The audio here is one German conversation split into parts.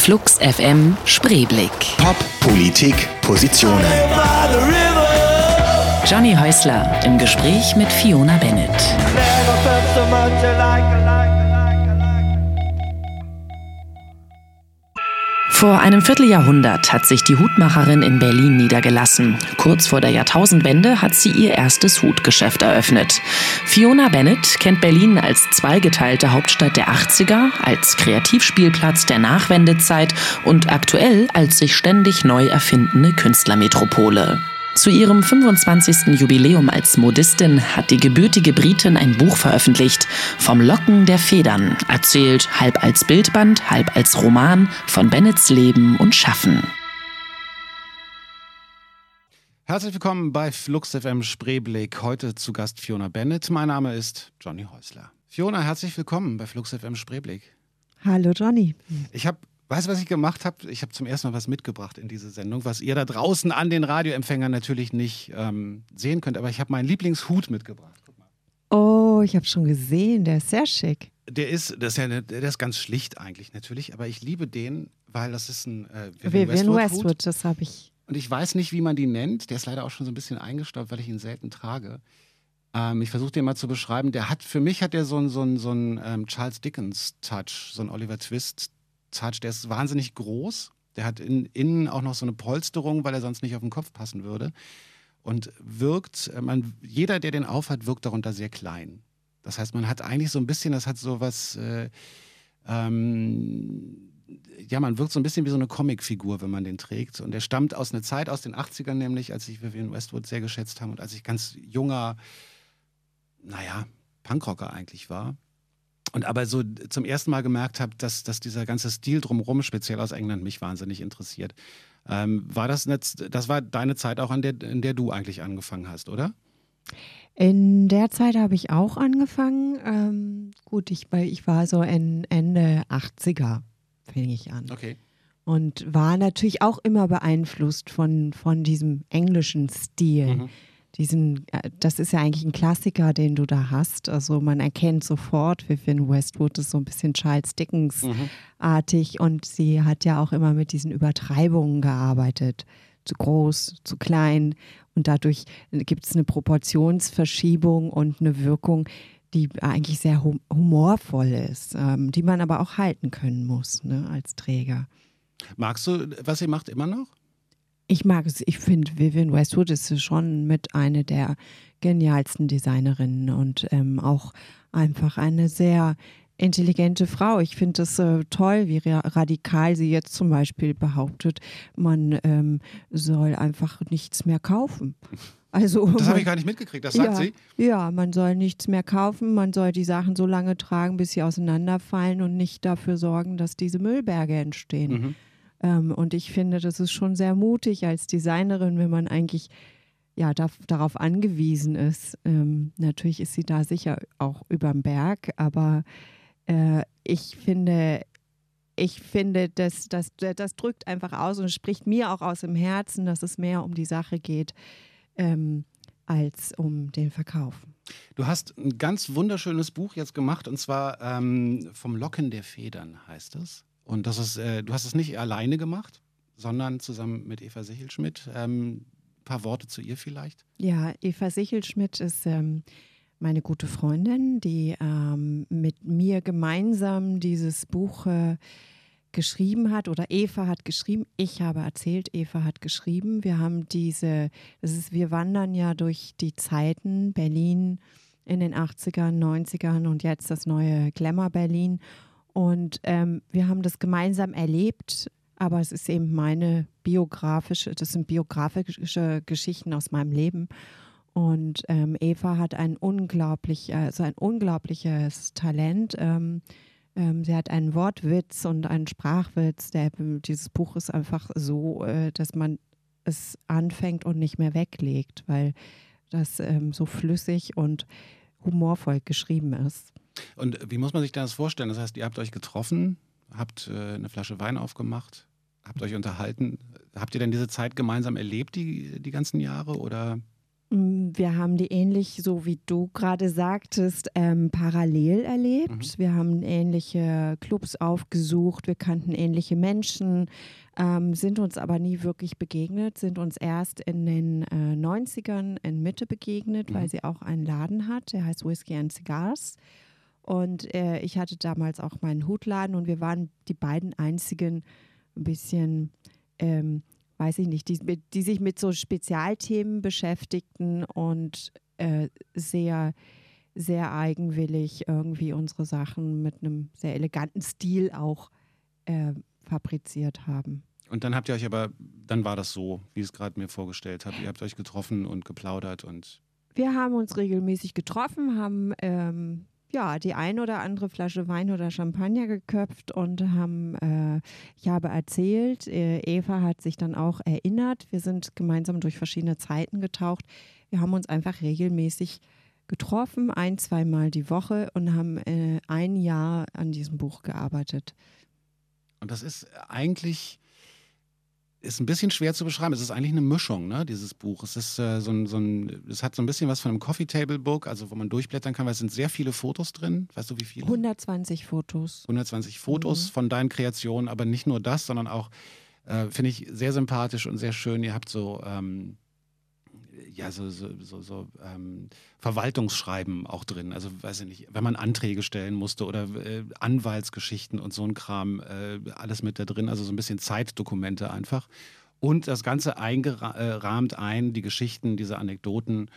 Flux FM Spreeblick. Pop, Politik, Positionen. Johnny Häusler im Gespräch mit Fiona Bennett. Vor einem Vierteljahrhundert hat sich die Hutmacherin in Berlin niedergelassen. Kurz vor der Jahrtausendwende hat sie ihr erstes Hutgeschäft eröffnet. Fiona Bennett kennt Berlin als zweigeteilte Hauptstadt der 80er, als Kreativspielplatz der Nachwendezeit und aktuell als sich ständig neu erfindende Künstlermetropole. Zu ihrem 25. Jubiläum als Modistin hat die gebürtige Britin ein Buch veröffentlicht, Vom Locken der Federn, erzählt halb als Bildband, halb als Roman von Bennets Leben und Schaffen. Herzlich willkommen bei Flux FM Spreeblick. Heute zu Gast Fiona Bennett. Mein Name ist Johnny Häusler. Fiona, herzlich willkommen bei Flux FM Spreeblick. Hallo Johnny. Ich habe Weißt du, was ich gemacht habe? Ich habe zum ersten Mal was mitgebracht in diese Sendung, was ihr da draußen an den Radioempfängern natürlich nicht ähm, sehen könnt. Aber ich habe meinen Lieblingshut mitgebracht. Oh, ich habe schon gesehen. Der ist sehr schick. Der ist, das ist ja eine, der ist ganz schlicht eigentlich natürlich, aber ich liebe den, weil das ist ein äh, Vivian Westwood, Westwood das habe ich. Und ich weiß nicht, wie man die nennt. Der ist leider auch schon so ein bisschen eingestaubt, weil ich ihn selten trage. Ähm, ich versuche den mal zu beschreiben. Der hat, für mich hat der so einen so so ein, ähm, Charles Dickens-Touch, so ein Oliver Twist Touch, der ist wahnsinnig groß. Der hat in, innen auch noch so eine Polsterung, weil er sonst nicht auf den Kopf passen würde. Und wirkt, äh, man, jeder, der den aufhat, wirkt darunter sehr klein. Das heißt, man hat eigentlich so ein bisschen, das hat so was, äh, ähm, ja, man wirkt so ein bisschen wie so eine Comicfigur, wenn man den trägt. Und der stammt aus einer Zeit, aus den 80ern nämlich, als ich Vivian Westwood sehr geschätzt habe und als ich ganz junger, naja, Punkrocker eigentlich war und aber so zum ersten Mal gemerkt habe, dass, dass dieser ganze Stil drumherum, speziell aus England, mich wahnsinnig interessiert. Ähm, war das, nicht, das war deine Zeit auch, an der, in der du eigentlich angefangen hast, oder? In der Zeit habe ich auch angefangen. Ähm, gut, ich, ich war so in Ende 80er, fing ich an. Okay. Und war natürlich auch immer beeinflusst von, von diesem englischen Stil. Mhm diesen, äh, das ist ja eigentlich ein Klassiker, den du da hast. Also man erkennt sofort, Vivian Westwood ist so ein bisschen Charles Dickens-artig mhm. und sie hat ja auch immer mit diesen Übertreibungen gearbeitet. Zu groß, zu klein und dadurch gibt es eine Proportionsverschiebung und eine Wirkung, die eigentlich sehr humorvoll ist, ähm, die man aber auch halten können muss ne, als Träger. Magst du, was sie macht, immer noch? Ich mag es, ich finde, Vivian Westwood ist schon mit einer der genialsten Designerinnen und ähm, auch einfach eine sehr intelligente Frau. Ich finde es äh, toll, wie radikal sie jetzt zum Beispiel behauptet, man ähm, soll einfach nichts mehr kaufen. Also, das habe ich gar nicht mitgekriegt, das sagt ja, sie? Ja, man soll nichts mehr kaufen, man soll die Sachen so lange tragen, bis sie auseinanderfallen und nicht dafür sorgen, dass diese Müllberge entstehen. Mhm. Ähm, und ich finde, das ist schon sehr mutig als Designerin, wenn man eigentlich ja, da, darauf angewiesen ist. Ähm, natürlich ist sie da sicher auch überm Berg, aber äh, ich finde, ich finde, das, das, das drückt einfach aus und spricht mir auch aus dem Herzen, dass es mehr um die Sache geht ähm, als um den Verkauf. Du hast ein ganz wunderschönes Buch jetzt gemacht und zwar ähm, vom Locken der Federn heißt es. Und das ist, äh, du hast es nicht alleine gemacht, sondern zusammen mit Eva Sichelschmidt. Ähm, ein paar Worte zu ihr vielleicht? Ja, Eva Sichelschmidt ist ähm, meine gute Freundin, die ähm, mit mir gemeinsam dieses Buch äh, geschrieben hat oder Eva hat geschrieben. Ich habe erzählt, Eva hat geschrieben. Wir haben diese, das ist, wir wandern ja durch die Zeiten Berlin in den 80ern, 90ern und jetzt das neue Glamour Berlin. Und ähm, wir haben das gemeinsam erlebt, aber es ist eben meine biografische, das sind biografische Geschichten aus meinem Leben. Und ähm, Eva hat ein unglaublich, also ein unglaubliches Talent. Ähm, ähm, sie hat einen Wortwitz und einen Sprachwitz. Der, dieses Buch ist einfach so, äh, dass man es anfängt und nicht mehr weglegt, weil das ähm, so flüssig und humorvoll geschrieben ist. Und wie muss man sich das vorstellen? Das heißt, ihr habt euch getroffen, habt äh, eine Flasche Wein aufgemacht, habt euch unterhalten. Habt ihr denn diese Zeit gemeinsam erlebt, die, die ganzen Jahre? Oder? Mm, wir haben die ähnlich, so wie du gerade sagtest, ähm, parallel erlebt. Mhm. Wir haben ähnliche Clubs aufgesucht, wir kannten ähnliche Menschen, ähm, sind uns aber nie wirklich begegnet, sind uns erst in den äh, 90ern in Mitte begegnet, mhm. weil sie auch einen Laden hat, der heißt Whiskey and Cigars. Und äh, ich hatte damals auch meinen Hutladen und wir waren die beiden einzigen ein bisschen ähm, weiß ich nicht, die, die sich mit so Spezialthemen beschäftigten und äh, sehr, sehr eigenwillig irgendwie unsere Sachen mit einem sehr eleganten Stil auch äh, fabriziert haben. Und dann habt ihr euch aber, dann war das so, wie ich es gerade mir vorgestellt habe. Ihr habt euch getroffen und geplaudert und. Wir haben uns regelmäßig getroffen, haben ähm, ja, die ein oder andere Flasche Wein oder Champagner geköpft und haben, äh, ich habe erzählt, äh, Eva hat sich dann auch erinnert. Wir sind gemeinsam durch verschiedene Zeiten getaucht. Wir haben uns einfach regelmäßig getroffen, ein, zweimal die Woche und haben äh, ein Jahr an diesem Buch gearbeitet. Und das ist eigentlich ist ein bisschen schwer zu beschreiben. Es ist eigentlich eine Mischung, ne, dieses Buch. Es ist äh, so ein, so ein, es hat so ein bisschen was von einem Coffee Table Book, also wo man durchblättern kann, weil es sind sehr viele Fotos drin. Weißt du, wie viele? 120 Fotos. 120 Fotos mhm. von deinen Kreationen, aber nicht nur das, sondern auch, äh, finde ich, sehr sympathisch und sehr schön. Ihr habt so ähm, ja, so, so, so, so ähm, Verwaltungsschreiben auch drin. Also, weiß ich nicht, wenn man Anträge stellen musste oder äh, Anwaltsgeschichten und so ein Kram, äh, alles mit da drin. Also so ein bisschen Zeitdokumente einfach. Und das Ganze eingerahmt ein, die Geschichten, diese Anekdoten,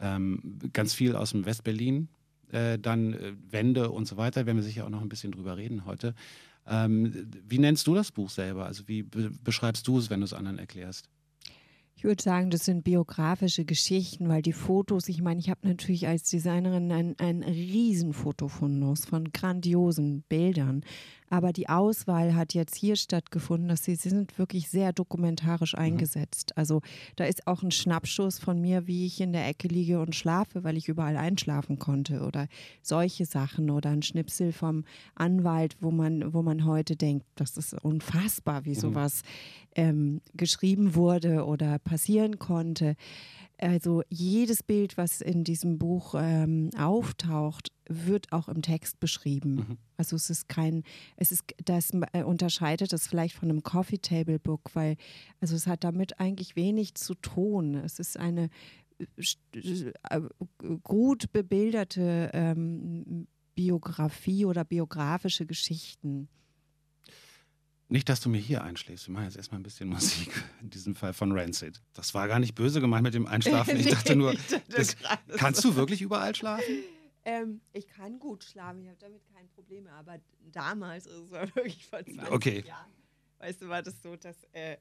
ähm, ganz viel aus dem Westberlin. Äh, dann äh, Wände und so weiter, werden wir sicher auch noch ein bisschen drüber reden heute. Ähm, wie nennst du das Buch selber? Also wie be beschreibst du es, wenn du es anderen erklärst? Ich würde sagen, das sind biografische Geschichten, weil die Fotos, ich meine, ich habe natürlich als Designerin ein, ein Riesenfotofundus von grandiosen Bildern. Aber die Auswahl hat jetzt hier stattgefunden, dass sie, sie sind wirklich sehr dokumentarisch mhm. eingesetzt. Also da ist auch ein Schnappschuss von mir, wie ich in der Ecke liege und schlafe, weil ich überall einschlafen konnte oder solche Sachen oder ein Schnipsel vom Anwalt, wo man, wo man heute denkt, das ist unfassbar, wie mhm. sowas ähm, geschrieben wurde oder passieren konnte. Also jedes Bild, was in diesem Buch ähm, auftaucht, wird auch im Text beschrieben. Mhm. Also es ist kein, es ist, das äh, unterscheidet es vielleicht von einem Coffee Table Book, weil, also es hat damit eigentlich wenig zu tun. Es ist eine äh, gut bebilderte ähm, Biografie oder biografische Geschichten. Nicht, dass du mir hier einschläfst. Wir machen jetzt erstmal ein bisschen Musik. In diesem Fall von Rancid. Das war gar nicht böse gemeint mit dem Einschlafen. Ich dachte nur, das, kannst du wirklich überall schlafen? Ähm, ich kann gut schlafen, ich habe damit kein Problem. Aber damals, also es war wirklich vor 20 okay. Jahren, weißt du, war das so, dass äh,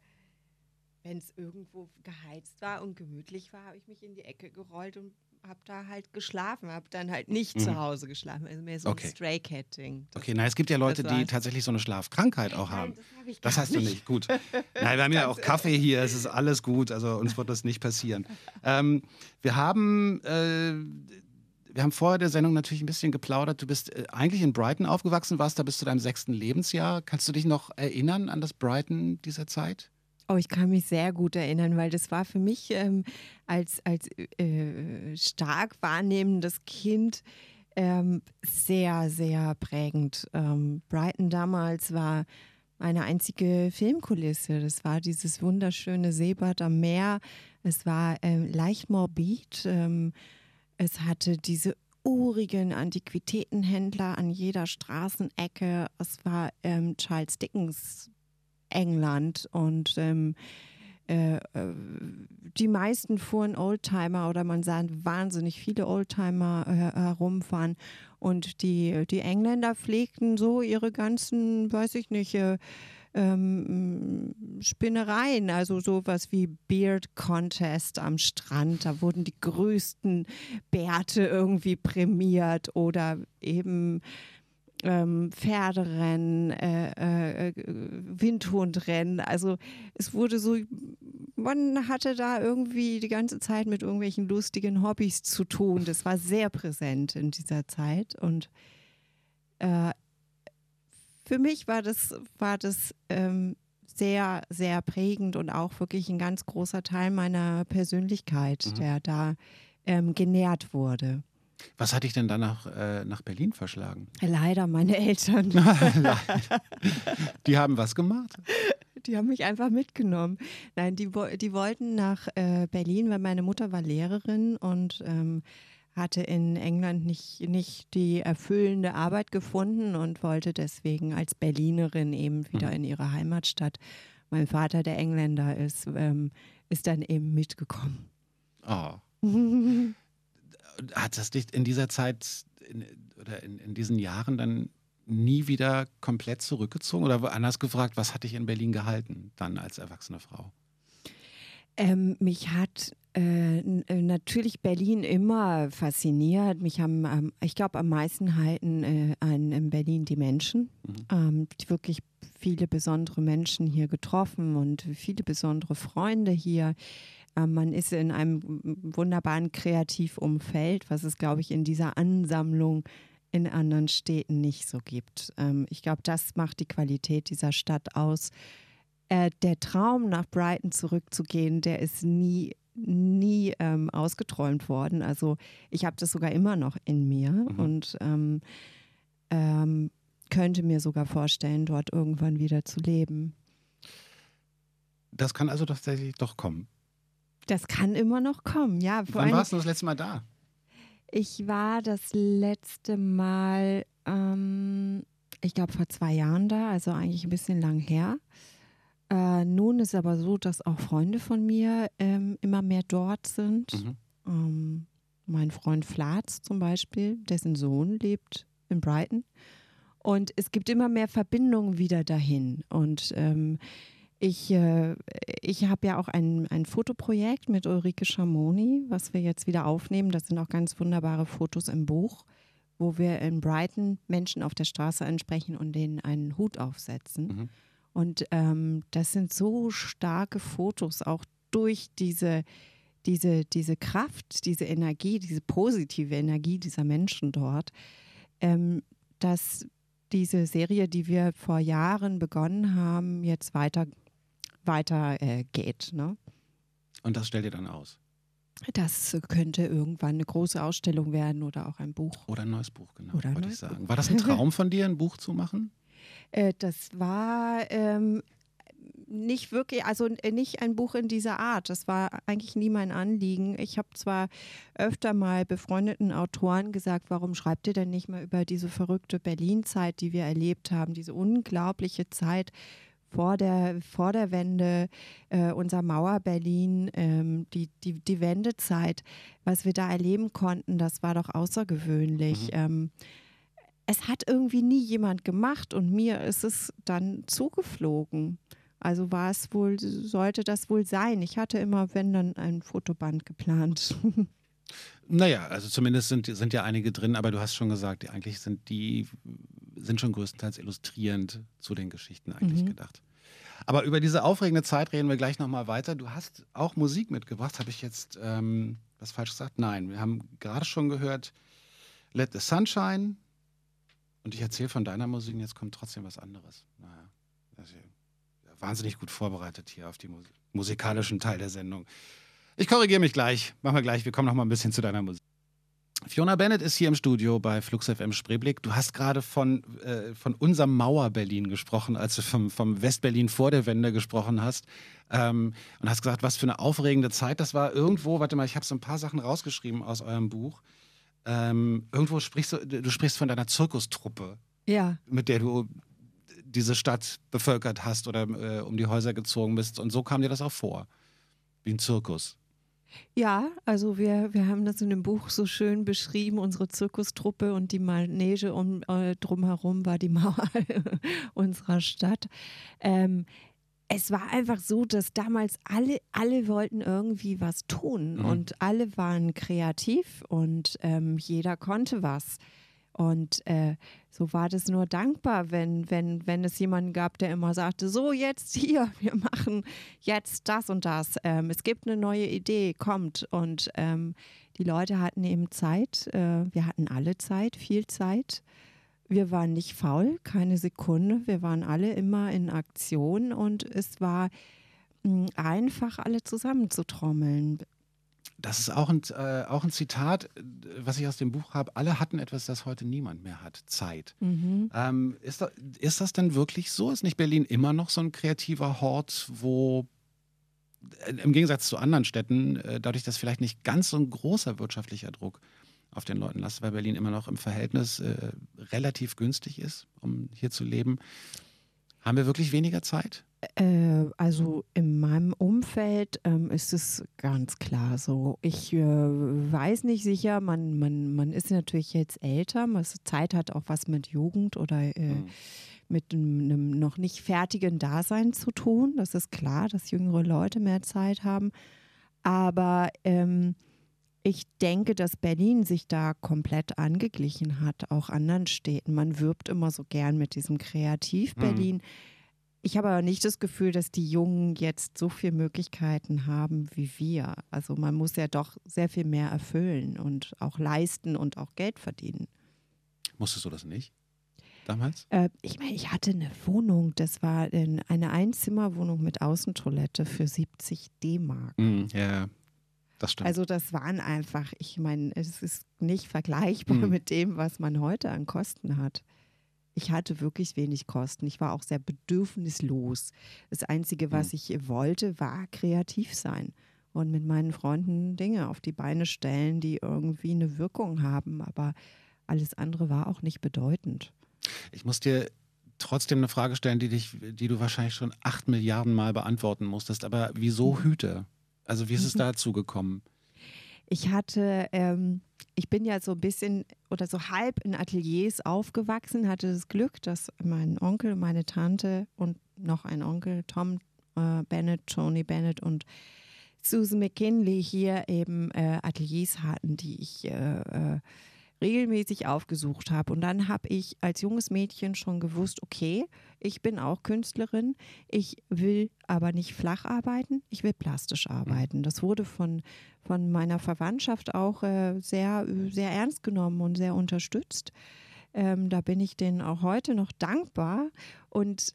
wenn es irgendwo geheizt war und gemütlich war, habe ich mich in die Ecke gerollt und habe da halt geschlafen, habe dann halt nicht mhm. zu Hause geschlafen, also mehr so okay. ein Stray Cat Ding. Okay, na es gibt ja Leute, die tatsächlich so eine Schlafkrankheit auch haben. Nein, das, hab das hast nicht. du nicht, gut. Nein, wir haben ja auch Kaffee hier, es ist alles gut, also uns wird das nicht passieren. Ähm, wir haben äh, wir haben vorher der Sendung natürlich ein bisschen geplaudert. Du bist äh, eigentlich in Brighton aufgewachsen, warst da bis zu deinem sechsten Lebensjahr. Kannst du dich noch erinnern an das Brighton dieser Zeit? Oh, ich kann mich sehr gut erinnern, weil das war für mich ähm, als, als äh, stark wahrnehmendes Kind ähm, sehr, sehr prägend. Ähm, Brighton damals war meine einzige Filmkulisse. Das war dieses wunderschöne Seebad am Meer. Es war ähm, leicht morbid. Ähm, es hatte diese urigen Antiquitätenhändler an jeder Straßenecke. Es war ähm, Charles Dickens England und ähm, äh, äh, die meisten fuhren Oldtimer oder man sah wahnsinnig viele Oldtimer äh, herumfahren und die, die Engländer pflegten so ihre ganzen, weiß ich nicht, äh, ähm, Spinnereien, also sowas wie Beard Contest am Strand. Da wurden die größten Bärte irgendwie prämiert oder eben ähm, Pferderennen, äh, äh, Windhundrennen. Also es wurde so, man hatte da irgendwie die ganze Zeit mit irgendwelchen lustigen Hobbys zu tun. Das war sehr präsent in dieser Zeit und äh, für mich war das, war das ähm, sehr, sehr prägend und auch wirklich ein ganz großer Teil meiner Persönlichkeit, Mhm. der da ähm, genährt wurde. Was hat dich denn dann nach, äh, nach Berlin verschlagen? Leider meine Eltern, Die haben was gemacht? die haben mich einfach mitgenommen. Nein, die, die wollten nach äh, Berlin, weil meine Mutter war Lehrerin und ähm, hatte in England nicht, nicht die erfüllende Arbeit gefunden und wollte deswegen als Berlinerin eben wieder in ihre Heimatstadt. Mein Vater, der Engländer ist, ähm, ist dann eben mitgekommen. Oh. Hat das dich in dieser Zeit in, oder in, in diesen Jahren dann nie wieder komplett zurückgezogen? Oder anders gefragt, was hat dich in Berlin gehalten, dann als erwachsene Frau? Ähm, mich hat äh, äh, natürlich Berlin immer fasziniert. Mich haben, ähm, ich glaube, am meisten halten äh, an in Berlin die Menschen. Ähm, die wirklich viele besondere Menschen hier getroffen und viele besondere Freunde hier. Ähm, man ist in einem wunderbaren Kreativumfeld, was es, glaube ich, in dieser Ansammlung in anderen Städten nicht so gibt. Ähm, ich glaube, das macht die Qualität dieser Stadt aus äh, der Traum nach Brighton zurückzugehen, der ist nie nie ähm, ausgeträumt worden. Also ich habe das sogar immer noch in mir und ähm, ähm, könnte mir sogar vorstellen, dort irgendwann wieder zu leben. Das kann also tatsächlich doch kommen. Das kann immer noch kommen, ja. Vor Wann warst du das letzte Mal da? Ich war das letzte Mal, ähm, ich glaube, vor zwei Jahren da, also eigentlich ein bisschen lang her. Äh, nun ist aber so, dass auch Freunde von mir ähm, immer mehr dort sind. Mhm. Ähm, mein Freund Flatz zum Beispiel, dessen Sohn lebt in Brighton. Und es gibt immer mehr Verbindungen wieder dahin. Und ähm, ich, äh, ich habe ja auch ein, ein Fotoprojekt mit Ulrike Schamoni, was wir jetzt wieder aufnehmen. Das sind auch ganz wunderbare Fotos im Buch, wo wir in Brighton Menschen auf der Straße ansprechen und denen einen Hut aufsetzen. Mhm. Und ähm, das sind so starke Fotos, auch durch diese, diese, diese Kraft, diese Energie, diese positive Energie dieser Menschen dort, ähm, dass diese Serie, die wir vor Jahren begonnen haben, jetzt weiter, weiter äh, geht. Ne? Und das stellt ihr dann aus. Das könnte irgendwann eine große Ausstellung werden oder auch ein Buch. Oder ein neues Buch, genau, Oder neues ich sagen. War das ein Traum von dir, ein Buch zu machen? Äh, das war ähm, nicht wirklich, also äh, nicht ein Buch in dieser Art. Das war eigentlich nie mein Anliegen. Ich habe zwar öfter mal befreundeten Autoren gesagt, warum schreibt ihr denn nicht mal über diese verrückte Berlin-Zeit, die wir erlebt haben, diese unglaubliche Zeit vor der, vor der Wende, äh, unser Mauer-Berlin, ähm, die, die, die Wendezeit, was wir da erleben konnten, das war doch außergewöhnlich. Ähm, es hat irgendwie nie jemand gemacht und mir ist es dann zugeflogen. Also war es wohl, sollte das wohl sein. Ich hatte immer, wenn dann, ein Fotoband geplant. Naja, also zumindest sind, sind ja einige drin, aber du hast schon gesagt, eigentlich sind die sind schon größtenteils illustrierend zu den Geschichten eigentlich Mhm. gedacht. Aber über diese aufregende Zeit reden wir gleich nochmal weiter. Du hast auch Musik mitgebracht. Habe ich jetzt ähm, was falsch gesagt? Nein, wir haben gerade schon gehört Let the Sunshine. Und ich erzähle von deiner Musik und jetzt kommt trotzdem was anderes. Naja, ja wahnsinnig gut vorbereitet hier auf den Mus musikalischen Teil der Sendung. Ich korrigiere mich gleich. Machen wir gleich. Wir kommen noch mal ein bisschen zu deiner Musik. Fiona Bennett ist hier im Studio bei Flux FM Spreeblick. Du hast gerade von, äh, von unserem Mauer-Berlin gesprochen, als du vom, vom Westberlin vor der Wende gesprochen hast. Ähm, und hast gesagt, was für eine aufregende Zeit das war. Irgendwo, warte mal, ich habe so ein paar Sachen rausgeschrieben aus eurem Buch. Ähm, irgendwo sprichst du, du sprichst von deiner Zirkustruppe, Ja, mit der du diese Stadt bevölkert hast oder äh, um die Häuser gezogen bist. Und so kam dir das auch vor. Wie ein Zirkus. Ja, also wir, wir haben das in dem Buch so schön beschrieben, unsere Zirkustruppe und die Manege um, äh, drumherum war die Mauer unserer Stadt. Ähm, es war einfach so, dass damals alle, alle wollten irgendwie was tun Mhm. und alle waren kreativ und ähm, jeder konnte was. Und äh, so war das nur dankbar, wenn, wenn, wenn es jemanden gab, der immer sagte, so jetzt hier, wir machen jetzt das und das. Ähm, es gibt eine neue Idee, kommt. Und ähm, die Leute hatten eben Zeit, äh, wir hatten alle Zeit, viel Zeit, wir waren nicht faul, keine Sekunde. Wir waren alle immer in Aktion und es war mh, einfach, alle zusammenzutrommeln. Das ist auch ein, äh, auch ein Zitat, was ich aus dem Buch habe. Alle hatten etwas, das heute niemand mehr hat. Zeit. Mhm. Ähm, ist, da, ist das denn wirklich so? Ist nicht Berlin immer noch so ein kreativer Hort, wo äh, im Gegensatz zu anderen Städten, äh, dadurch, dass vielleicht nicht ganz so ein großer wirtschaftlicher Druck auf den Leuten lastet, weil Berlin immer noch im Verhältnis äh, relativ günstig ist, um hier zu leben. Haben wir wirklich weniger Zeit? Äh, also in meinem Umfeld ähm, ist es ganz klar so. Ich äh, weiß nicht sicher, man, man, man ist natürlich jetzt älter, man, Zeit hat auch was mit Jugend oder äh, mhm. mit einem noch nicht fertigen Dasein zu tun. Das ist klar, dass jüngere Leute mehr Zeit haben. Aber ähm, ich denke, dass Berlin sich da komplett angeglichen hat, auch anderen Städten. Man wirbt immer so gern mit diesem Kreativ-Berlin. Mhm. Ich habe aber nicht das Gefühl, dass die Jungen jetzt so viele Möglichkeiten haben wie wir. Also man muss ja doch sehr viel mehr erfüllen und auch leisten und auch Geld verdienen. Musstest du das nicht? Damals? Äh, ich meine, ich hatte eine Wohnung, das war eine Einzimmerwohnung mit Außentoilette für 70 D-Mark. Mm, ja, das stimmt. Also das waren einfach, ich meine, es ist nicht vergleichbar mhm. mit dem, was man heute an Kosten hat. Ich hatte wirklich wenig Kosten. Ich war auch sehr bedürfnislos. Das Einzige, was mhm. ich wollte, war kreativ sein und mit meinen Freunden Dinge auf die Beine stellen, die irgendwie eine Wirkung haben. Aber alles andere war auch nicht bedeutend. Ich muss dir trotzdem eine Frage stellen, die, dich, die du wahrscheinlich schon acht Milliarden Mal beantworten musstest. Aber wieso mhm. Hüte? Also wie ist es dazu gekommen? Ich hatte, ähm, ich bin ja so ein bisschen oder so halb in Ateliers aufgewachsen, hatte das Glück, dass mein Onkel, meine Tante und noch ein Onkel, Tom äh, Bennett, Tony Bennett und Susan McKinley hier eben äh, Ateliers hatten, die ich äh, äh regelmäßig aufgesucht habe. Und dann habe ich als junges Mädchen schon gewusst, okay, ich bin auch Künstlerin, ich will aber nicht flach arbeiten, ich will plastisch arbeiten. Das wurde von, von meiner Verwandtschaft auch äh, sehr, sehr ernst genommen und sehr unterstützt. Ähm, da bin ich denen auch heute noch dankbar. Und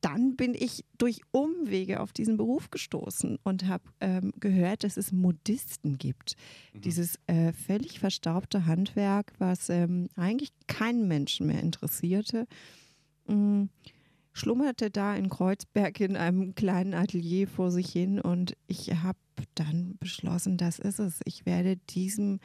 dann bin ich durch Umwege auf diesen Beruf gestoßen und habe ähm, gehört, dass es Modisten gibt. Mhm. Dieses äh, völlig verstaubte Handwerk, was ähm, eigentlich keinen Menschen mehr interessierte, mh, mm, schlummerte da in Kreuzberg in einem kleinen Atelier vor sich hin und ich habe dann beschlossen, das ist es. Ich werde diesem,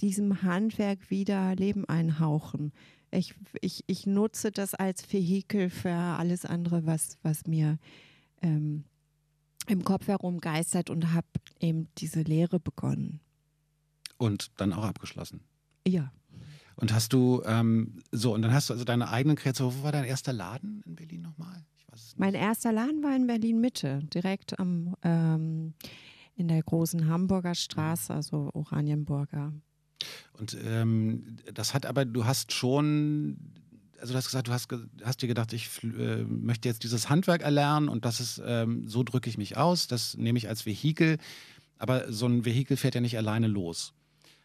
diesem Handwerk wieder Leben einhauchen ich, ich, ich nutze das als Vehikel für alles andere, was, was mir ähm, im Kopf herumgeistert und habe eben diese Lehre begonnen. Und dann auch abgeschlossen? Ja. Und hast du, ähm, so, und dann hast du also deine eigenen Kreation. Wo war dein erster Laden in Berlin nochmal? Mein erster Laden war in Berlin Mitte, direkt am, ähm, in der großen Hamburger Straße, also Oranienburger. Und ähm, das hat aber, du hast schon, also du hast gesagt, du hast, hast dir gedacht, ich äh, möchte jetzt dieses Handwerk erlernen und das ist, ähm, so drücke ich mich aus, das nehme ich als Vehikel. Aber so ein Vehikel fährt ja nicht alleine los.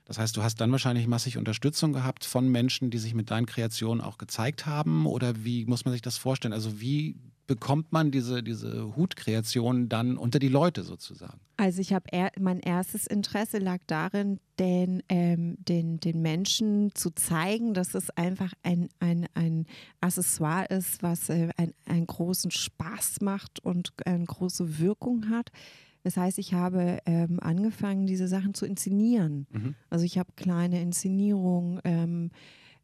Das heißt, du hast dann wahrscheinlich massig Unterstützung gehabt von Menschen, die sich mit deinen Kreationen auch gezeigt haben. Oder wie muss man sich das vorstellen? Also wie bekommt man diese, diese Hutkreation dann unter die Leute sozusagen? Also ich habe er, mein erstes Interesse lag darin, den, ähm, den, den Menschen zu zeigen, dass es einfach ein, ein, ein Accessoire ist, was äh, ein, einen großen Spaß macht und eine große Wirkung hat. Das heißt, ich habe ähm, angefangen, diese Sachen zu inszenieren. Mhm. Also ich habe kleine Inszenierungen. Ähm,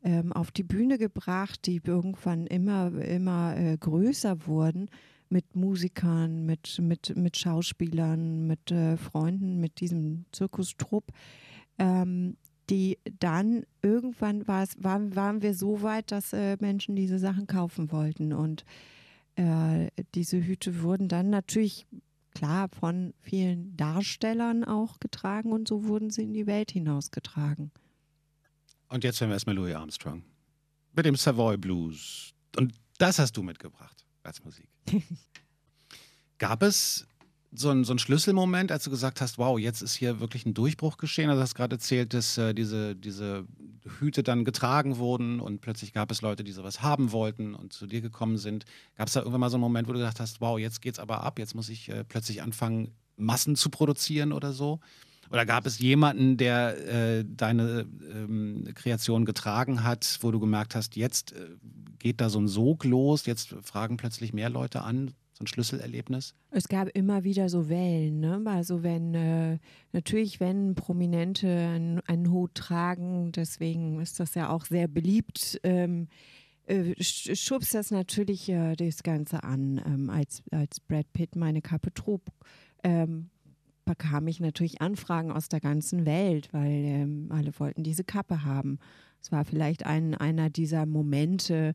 ähm, auf die Bühne gebracht, die irgendwann immer, immer äh, größer wurden mit Musikern, mit, mit, mit Schauspielern, mit äh, Freunden, mit diesem Zirkustrupp, ähm, die dann irgendwann waren, waren wir so weit, dass äh, Menschen diese Sachen kaufen wollten. Und äh, diese Hüte wurden dann natürlich klar von vielen Darstellern auch getragen und so wurden sie in die Welt hinausgetragen. Und jetzt hören wir erstmal Louis Armstrong mit dem Savoy Blues. Und das hast du mitgebracht als Musik. Gab es so ein, so Schlüsselmoment, als du gesagt hast, wow, jetzt ist hier wirklich ein Durchbruch geschehen? Also du hast gerade erzählt, dass äh, diese, diese Hüte dann getragen wurden und plötzlich gab es Leute, die sowas haben wollten und zu dir gekommen sind. Gab es da irgendwann mal so einen Moment, wo du gedacht hast, wow, jetzt geht's aber ab, jetzt muss ich äh, plötzlich anfangen, Massen zu produzieren oder so? Oder gab es jemanden, der äh, deine ähm, Kreation getragen hat, wo du gemerkt hast, jetzt äh, geht da so ein Sog los, jetzt fragen plötzlich mehr Leute an, so ein Schlüsselerlebnis? Es gab immer wieder so Wellen. Ne? Also wenn, äh, natürlich, wenn Prominente einen, einen, Hut tragen, deswegen ist das ja auch sehr beliebt, ähm, äh, schubst das natürlich äh, das Ganze an. Ähm, als, als Brad Pitt meine Kappe trug, ähm, bekam ich natürlich Anfragen aus der ganzen Welt, weil ähm, alle wollten diese Kappe haben. Es war vielleicht ein, einer dieser Momente,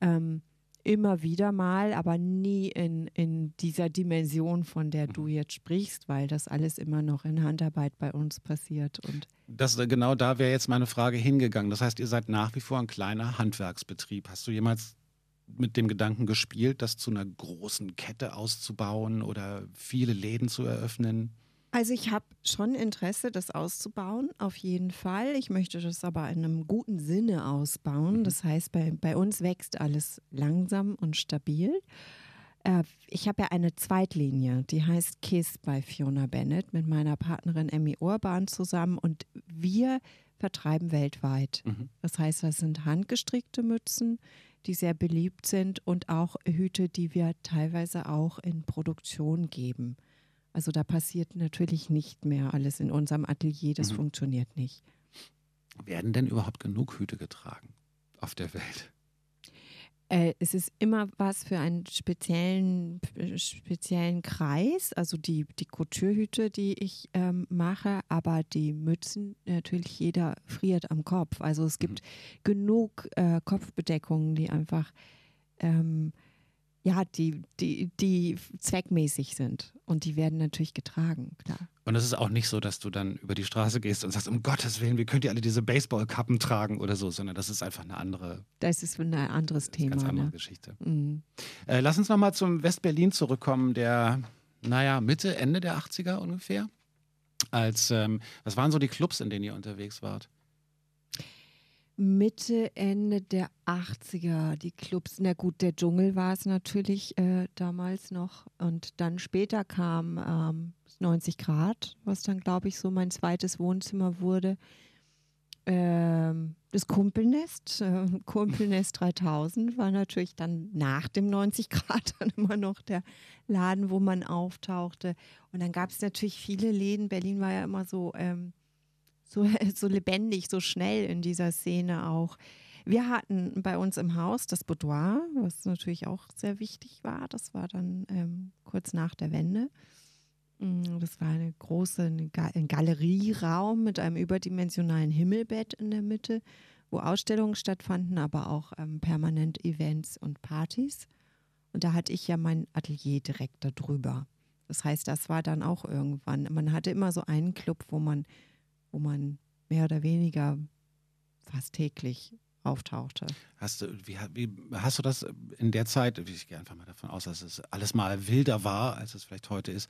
ähm, immer wieder mal, aber nie in, in dieser Dimension, von der du mhm. jetzt sprichst, weil das alles immer noch in Handarbeit bei uns passiert. Und das, äh, genau da wäre jetzt meine Frage hingegangen. Das heißt, ihr seid nach wie vor ein kleiner Handwerksbetrieb. Hast du jemals mit dem Gedanken gespielt, das zu einer großen Kette auszubauen oder viele Läden zu eröffnen? Also ich habe schon Interesse, das auszubauen, auf jeden Fall. Ich möchte das aber in einem guten Sinne ausbauen. Mhm. Das heißt, bei, bei uns wächst alles langsam und stabil. Äh, ich habe ja eine Zweitlinie, die heißt KISS bei Fiona Bennett mit meiner Partnerin Emmy Urban zusammen und wir vertreiben weltweit. Mhm. Das heißt, das sind handgestrickte Mützen, die sehr beliebt sind und auch Hüte, die wir teilweise auch in Produktion geben. Also da passiert natürlich nicht mehr alles in unserem Atelier, das mhm. funktioniert nicht. Werden denn überhaupt genug Hüte getragen auf der Welt? Äh, es ist immer was für einen speziellen, speziellen Kreis, also die, die Couturehüte, die ich ähm, mache, aber die Mützen, natürlich jeder friert am Kopf. Also es gibt mhm. genug äh, Kopfbedeckungen, die einfach ähm, ja, die, die, die zweckmäßig sind. Und die werden natürlich getragen, klar. Und es ist auch nicht so, dass du dann über die Straße gehst und sagst, um Gottes Willen, wie könnt ihr alle diese Baseballkappen tragen oder so, sondern das ist einfach eine andere. Das ist ein anderes Thema. Eine ganz andere ne? Geschichte. Mhm. Äh, lass uns nochmal zum West-Berlin zurückkommen, der, naja, Mitte, Ende der 80er ungefähr. Als, ähm, was waren so die Clubs, in denen ihr unterwegs wart? Mitte, Ende der 80er, die Clubs. Na gut, der Dschungel war es natürlich äh, damals noch. Und dann später kam ähm, 90 Grad, was dann, glaube ich, so mein zweites Wohnzimmer wurde. Ähm, das Kumpelnest, äh, Kumpelnest 3000 war natürlich dann nach dem 90 Grad dann immer noch der Laden, wo man auftauchte. Und dann gab es natürlich viele Läden. Berlin war ja immer so ähm, so, so lebendig, so schnell in dieser Szene auch. Wir hatten bei uns im Haus das Boudoir, was natürlich auch sehr wichtig war. Das war dann ähm, kurz nach der Wende. Mm, das war eine große ein Galerieraum mit einem überdimensionalen Himmelbett in der Mitte, wo Ausstellungen stattfanden, aber auch ähm, permanent Events und Partys. Und da hatte ich ja mein Atelier direkt darüber. Das heißt, das war dann auch irgendwann. Man hatte immer so einen Club, wo man wo man mehr oder weniger fast täglich auftauchte. Hast du, wie, wie, hast du das in der Zeit, ich gehe einfach mal davon aus, dass es alles mal wilder war, als es vielleicht heute ist,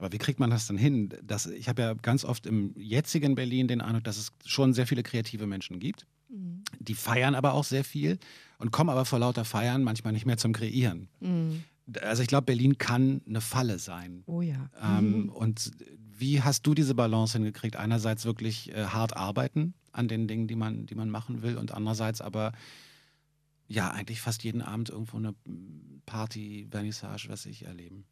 aber wie kriegt man das dann hin? Das, ich habe ja ganz oft im jetzigen Berlin den Eindruck, dass es schon sehr viele kreative Menschen gibt. Mhm. Die feiern aber auch sehr viel und kommen aber vor lauter Feiern manchmal nicht mehr zum Kreieren. Mhm. Also ich glaube, Berlin kann eine Falle sein. Oh ja. Ähm, mhm. Und wie hast du diese Balance hingekriegt? Einerseits wirklich äh, hart arbeiten an den Dingen, die man, die man machen will, und andererseits aber ja eigentlich fast jeden Abend irgendwo eine Party, Vernissage, was ich erleben.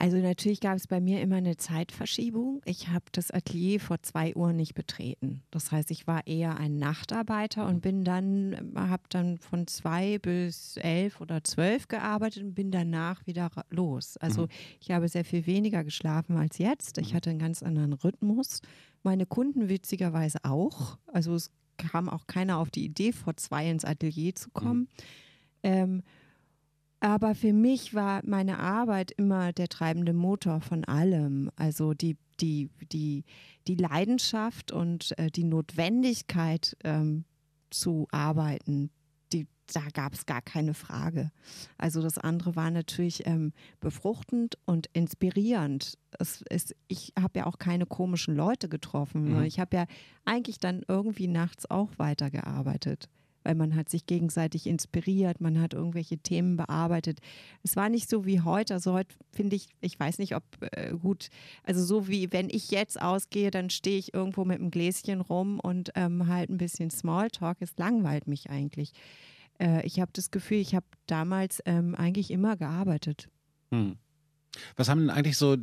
Also natürlich gab es bei mir immer eine Zeitverschiebung. Ich habe das Atelier vor zwei Uhr nicht betreten. Das heißt, ich war eher ein Nachtarbeiter und bin dann, habe dann von zwei bis elf oder zwölf gearbeitet und bin danach wieder los. Also mhm. ich habe sehr viel weniger geschlafen als jetzt. Ich mhm. hatte einen ganz anderen Rhythmus. Meine Kunden witzigerweise auch. Also es kam auch keiner auf die Idee, vor zwei ins Atelier zu kommen. Mhm. Ähm, aber für mich war meine Arbeit immer der treibende Motor von allem. Also die, die, die, die Leidenschaft und äh, die Notwendigkeit ähm, zu arbeiten, die, da gab es gar keine Frage. Also das andere war natürlich ähm, befruchtend und inspirierend. Es, es, ich habe ja auch keine komischen Leute getroffen. Mhm. Ich habe ja eigentlich dann irgendwie nachts auch weitergearbeitet weil man hat sich gegenseitig inspiriert, man hat irgendwelche Themen bearbeitet. Es war nicht so wie heute. Also heute finde ich, ich weiß nicht, ob äh, gut, also so wie wenn ich jetzt ausgehe, dann stehe ich irgendwo mit einem Gläschen rum und ähm, halt ein bisschen Smalltalk. Es langweilt mich eigentlich. Äh, ich habe das Gefühl, ich habe damals ähm, eigentlich immer gearbeitet. Hm. Was haben denn eigentlich so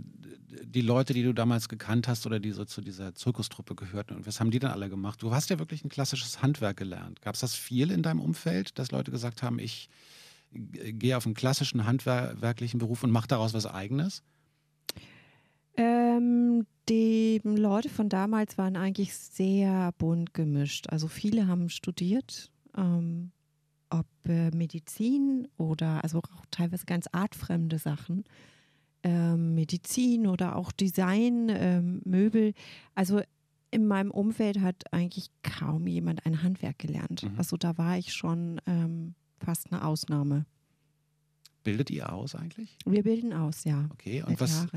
die Leute, die du damals gekannt hast oder die so zu dieser Zirkustruppe gehörten und was haben die dann alle gemacht? Du hast ja wirklich ein klassisches Handwerk gelernt. Gab es das viel in deinem Umfeld, dass Leute gesagt haben, ich gehe auf einen klassischen handwerklichen Beruf und mache daraus was eigenes? Ähm, die Leute von damals waren eigentlich sehr bunt gemischt. Also viele haben studiert, ähm, ob äh, Medizin oder also auch teilweise ganz artfremde Sachen ähm, Medizin oder auch Design, ähm, Möbel. Also in meinem Umfeld hat eigentlich kaum jemand ein Handwerk gelernt. Mhm. Also da war ich schon ähm, fast eine Ausnahme. Bildet ihr aus eigentlich? Wir bilden aus, ja. Okay, und was,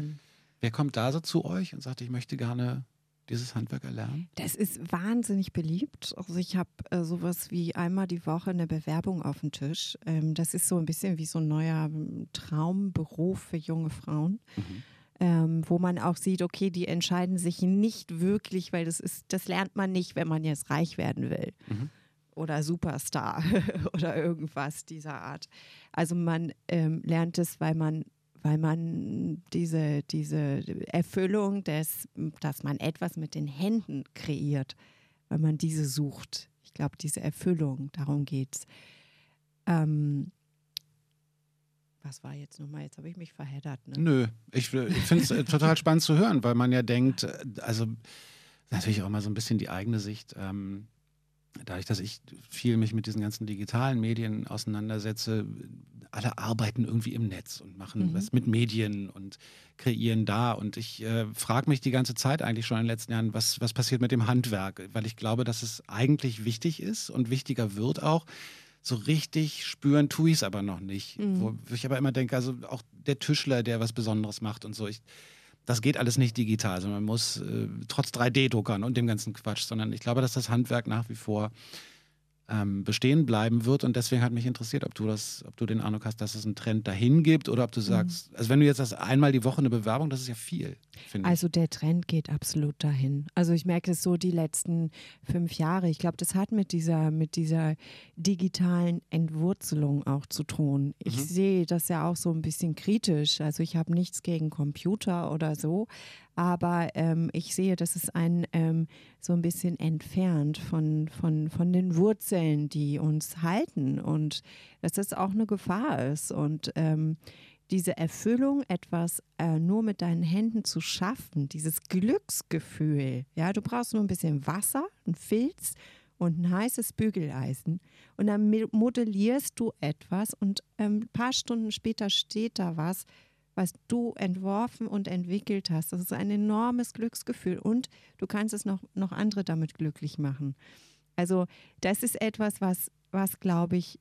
wer kommt da so zu euch und sagt, ich möchte gerne dieses Handwerk erlernen? Das ist wahnsinnig beliebt. Also ich habe äh, sowas wie einmal die Woche eine Bewerbung auf dem Tisch. Ähm, das ist so ein bisschen wie so ein neuer ähm, Traumberuf für junge Frauen. Mhm. Ähm, wo man auch sieht, okay, die entscheiden sich nicht wirklich, weil das ist, das lernt man nicht, wenn man jetzt reich werden will. Mhm. Oder Superstar oder irgendwas dieser Art. Also man ähm, lernt es, weil man weil man diese, diese Erfüllung des, dass man etwas mit den Händen kreiert, weil man diese sucht. Ich glaube, diese Erfüllung, darum geht's. Ähm, was war jetzt nochmal? Jetzt habe ich mich verheddert. Ne? Nö, ich, ich finde es äh, total spannend zu hören, weil man ja denkt, äh, also natürlich auch mal so ein bisschen die eigene Sicht. Ähm, dadurch, dass ich viel mich mit diesen ganzen digitalen Medien auseinandersetze, alle arbeiten irgendwie im Netz und machen Mhm. was mit Medien und kreieren da. Und ich äh, frage mich die ganze Zeit eigentlich schon in den letzten Jahren, was, was passiert mit dem Handwerk? Weil ich glaube, dass es eigentlich wichtig ist und wichtiger wird auch. So richtig spüren tue ich es aber noch nicht. Mhm. Wo ich aber immer denke, also auch der Tischler, der was Besonderes macht und so, ich, das geht alles nicht digital, sondern man muss äh, trotz 3D-Druckern und dem ganzen Quatsch, sondern ich glaube, dass das Handwerk nach wie vor ähm, bestehen bleiben wird und deswegen hat mich interessiert, ob du das, ob du den Eindruck hast, dass es einen Trend dahin gibt oder ob du sagst, also wenn du jetzt das einmal die Woche eine Bewerbung, das ist ja viel. Also der Trend geht absolut dahin. Also ich merke es so die letzten fünf Jahre. Ich glaube, das hat mit dieser, mit dieser digitalen Entwurzelung auch zu tun. Ich Mhm. sehe das ja auch so ein bisschen kritisch. Also ich habe nichts gegen Computer oder so, aber ähm, ich sehe, dass es einen ähm, so ein bisschen entfernt von, von, von den Wurzeln, die uns halten und dass das auch eine Gefahr ist. Und ähm, diese Erfüllung, etwas äh, nur mit deinen Händen zu schaffen, dieses Glücksgefühl, ja, du brauchst nur ein bisschen Wasser, ein Filz und ein heißes Bügeleisen und dann modellierst du etwas und ähm, ein paar Stunden später steht da was, was du entworfen und entwickelt hast. Das ist ein enormes Glücksgefühl und du kannst es noch, noch andere damit glücklich machen. Also das ist etwas, was, was glaube ich,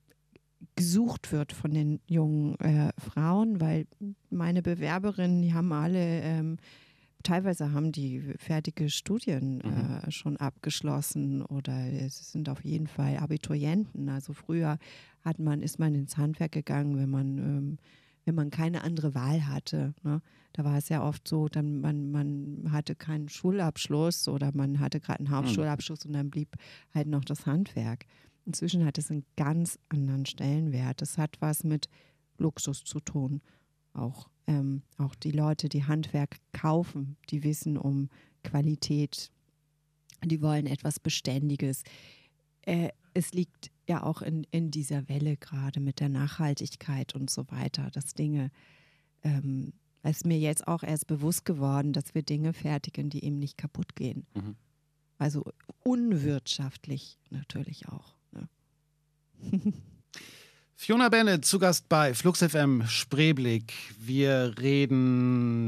gesucht wird von den jungen äh, Frauen, weil meine Bewerberinnen, die haben alle, ähm, teilweise haben die fertige Studien äh, schon abgeschlossen oder es sind auf jeden Fall Abiturienten. Also früher hat man, ist man ins Handwerk gegangen, wenn man ähm, wenn man keine andere Wahl hatte. Ne? Da war es ja oft so, dann man, man hatte keinen Schulabschluss oder man hatte gerade einen Hauptschulabschluss und dann blieb halt noch das Handwerk. Inzwischen hat es einen ganz anderen Stellenwert. Es hat was mit Luxus zu tun. Auch, ähm, auch die Leute, die Handwerk kaufen, die wissen um Qualität, die wollen etwas Beständiges. Äh, es liegt ja auch in, in dieser Welle gerade mit der Nachhaltigkeit und so weiter, dass Dinge, ähm, es ist mir jetzt auch erst bewusst geworden, dass wir Dinge fertigen, die eben nicht kaputt gehen. Mhm. Also unwirtschaftlich natürlich auch. Ne? Fiona Bennett zu Gast bei Flux FM Spreeblick. Wir reden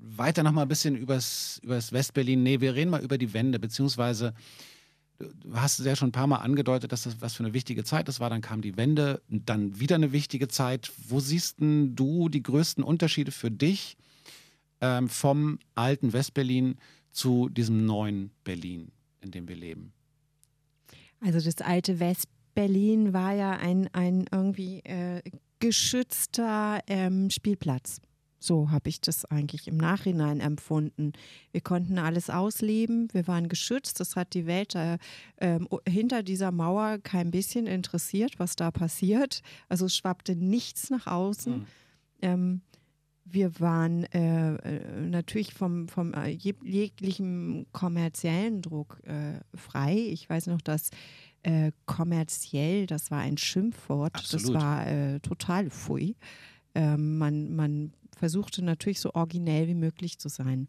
weiter noch mal ein bisschen übers, übers Westberlin. Nee, wir reden mal über die Wende, beziehungsweise Du hast es ja schon ein paar Mal angedeutet, dass das was für eine wichtige Zeit das war. Dann kam die Wende, dann wieder eine wichtige Zeit. Wo siehst du die größten Unterschiede für dich ähm, vom alten Westberlin zu diesem neuen Berlin, in dem wir leben? Also das alte Westberlin war ja ein, ein irgendwie äh, geschützter ähm, Spielplatz. So habe ich das eigentlich im Nachhinein empfunden. Wir konnten alles ausleben, wir waren geschützt, das hat die Welt äh, äh, hinter dieser Mauer kein bisschen interessiert, was da passiert. Also es schwappte nichts nach außen. Mhm. Ähm, wir waren äh, äh natürlich vom, vom äh, jeglichen kommerziellen Druck äh, frei. Ich weiß noch, dass kommerziell, das war ein Schimpfwort, Absolut. das war total fui. Ähm, man, man versuchte natürlich so originell wie möglich zu sein.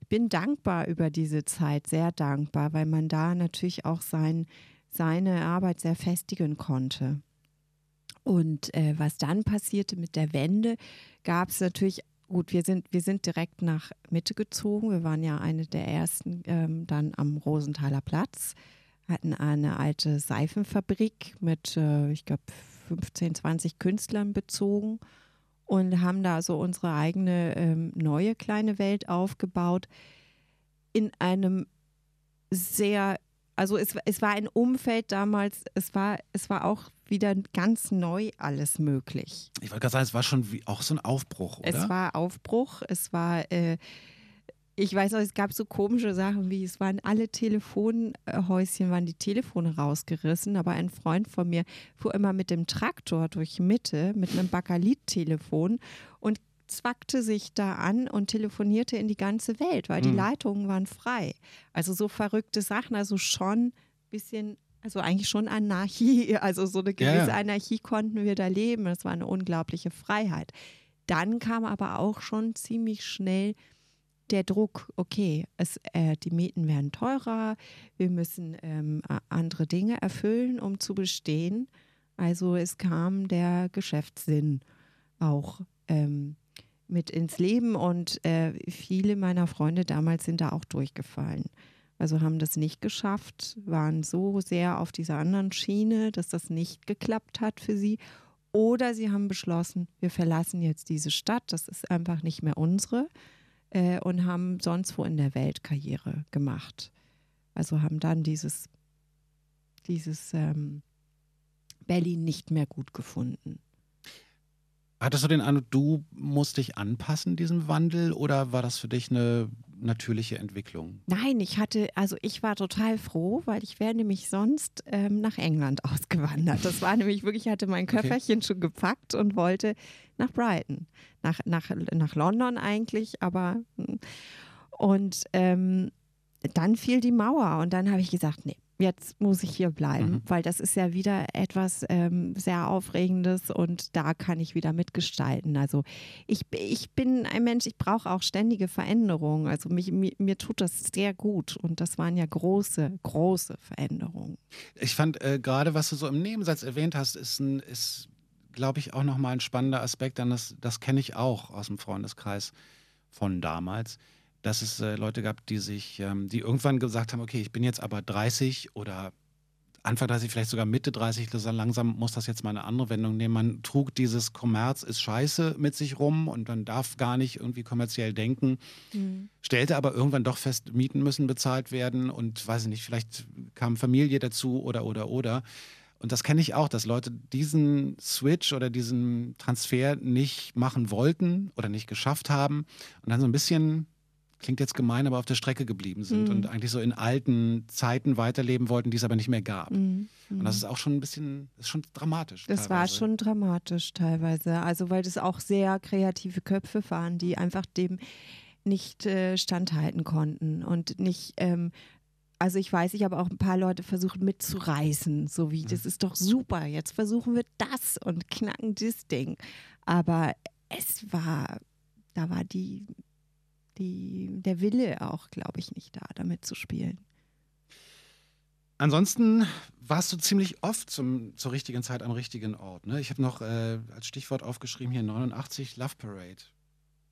Ich bin dankbar über diese Zeit, sehr dankbar, weil man da natürlich auch sein, seine Arbeit sehr festigen konnte. Und äh, was dann passierte mit der Wende, gab es natürlich, gut, wir sind, wir sind direkt nach Mitte gezogen. Wir waren ja eine der ersten ähm, dann am Rosenthaler Platz, hatten eine alte Seifenfabrik mit, äh, ich glaube, 15, 20 Künstlern bezogen und haben da so unsere eigene ähm, neue kleine Welt aufgebaut in einem sehr, also es, es war ein Umfeld damals, es war, es war auch wieder ganz neu alles möglich. Ich wollte gerade sagen, es war schon wie, auch so ein Aufbruch, oder? Es war Aufbruch, es war äh, ich weiß auch, es gab so komische Sachen wie, es waren alle Telefonhäuschen, waren die Telefone rausgerissen, aber ein Freund von mir fuhr immer mit dem Traktor durch Mitte mit einem Bakalit-Telefon und zwackte sich da an und telefonierte in die ganze Welt, weil die mhm. Leitungen waren frei. Also so verrückte Sachen, also schon ein bisschen also eigentlich schon Anarchie, also so eine gewisse ja. Anarchie konnten wir da leben. Es war eine unglaubliche Freiheit. Dann kam aber auch schon ziemlich schnell der Druck, okay, es, äh, die Mieten werden teurer, wir müssen ähm, andere Dinge erfüllen, um zu bestehen. Also es kam der Geschäftssinn auch ähm, mit ins Leben und äh, viele meiner Freunde damals sind da auch durchgefallen. Also haben das nicht geschafft, waren so sehr auf dieser anderen Schiene, dass das nicht geklappt hat für sie. Oder sie haben beschlossen, wir verlassen jetzt diese Stadt, das ist einfach nicht mehr unsere äh, und haben sonst wo in der Welt Karriere gemacht. Also haben dann dieses, dieses ähm, Berlin nicht mehr gut gefunden. Hattest du den Eindruck, du musst dich anpassen diesem Wandel oder war das für dich eine natürliche Entwicklung? Nein, ich hatte, also ich war total froh, weil ich wäre nämlich sonst ähm, nach England ausgewandert. Das war nämlich wirklich, ich hatte mein Köfferchen okay. schon gepackt und wollte nach Brighton, nach, nach, nach London eigentlich, aber hm. und ähm, dann fiel die Mauer und dann habe ich gesagt, nee, jetzt muss ich hier bleiben, mhm. weil das ist ja wieder etwas ähm, sehr Aufregendes und da kann ich wieder mitgestalten. Also ich, ich bin ein Mensch, ich brauche auch ständige Veränderungen. Also mich, mir, mir, tut das sehr gut und das waren ja große, große Veränderungen. Ich fand äh, gerade, was du so im Nebensatz erwähnt hast, ist, ein, ist glaube ich, auch nochmal ein spannender Aspekt, denn das, das kenne ich auch aus dem Freundeskreis von damals dass es äh, Leute gab, die sich, ähm, die irgendwann gesagt haben, okay, ich bin jetzt aber 30 oder Anfang 30, vielleicht sogar Mitte 30, langsam muss das jetzt mal eine andere Wendung nehmen. Man trug dieses Kommerz ist scheiße mit sich rum und man darf gar nicht irgendwie kommerziell denken. Mhm. Stellte aber irgendwann doch fest, Mieten müssen bezahlt werden und weiß ich nicht, vielleicht kam Familie dazu oder oder oder. Und das kenne ich auch, dass Leute diesen Switch oder diesen Transfer nicht machen wollten oder nicht geschafft haben und dann so ein bisschen klingt jetzt gemein, aber auf der Strecke geblieben sind mhm. und eigentlich so in alten Zeiten weiterleben wollten, die es aber nicht mehr gab. Mhm. Und das ist auch schon ein bisschen, ist schon dramatisch. Das teilweise. war schon dramatisch teilweise. Also weil das auch sehr kreative Köpfe waren, die einfach dem nicht äh, standhalten konnten und nicht ähm, also ich weiß, ich habe auch ein paar Leute versucht mitzureißen, so wie, das mhm. ist doch super, jetzt versuchen wir das und knacken das Ding. Aber es war, da war die die, der Wille auch, glaube ich, nicht da, damit zu spielen. Ansonsten warst du ziemlich oft zum, zur richtigen Zeit am richtigen Ort. Ne? Ich habe noch äh, als Stichwort aufgeschrieben hier 89 Love Parade.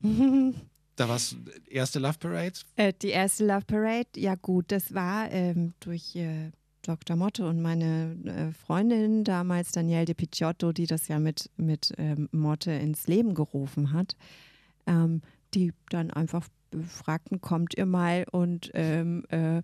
da war es erste Love Parade? Äh, die erste Love Parade, ja gut, das war ähm, durch, äh, Dr. Motte und meine äh, Freundin damals, Danielle de Picciotto, die das ja mit, mit ähm, Motte ins Leben gerufen hat, ähm, die dann einfach fragten, kommt ihr mal und ähm, äh,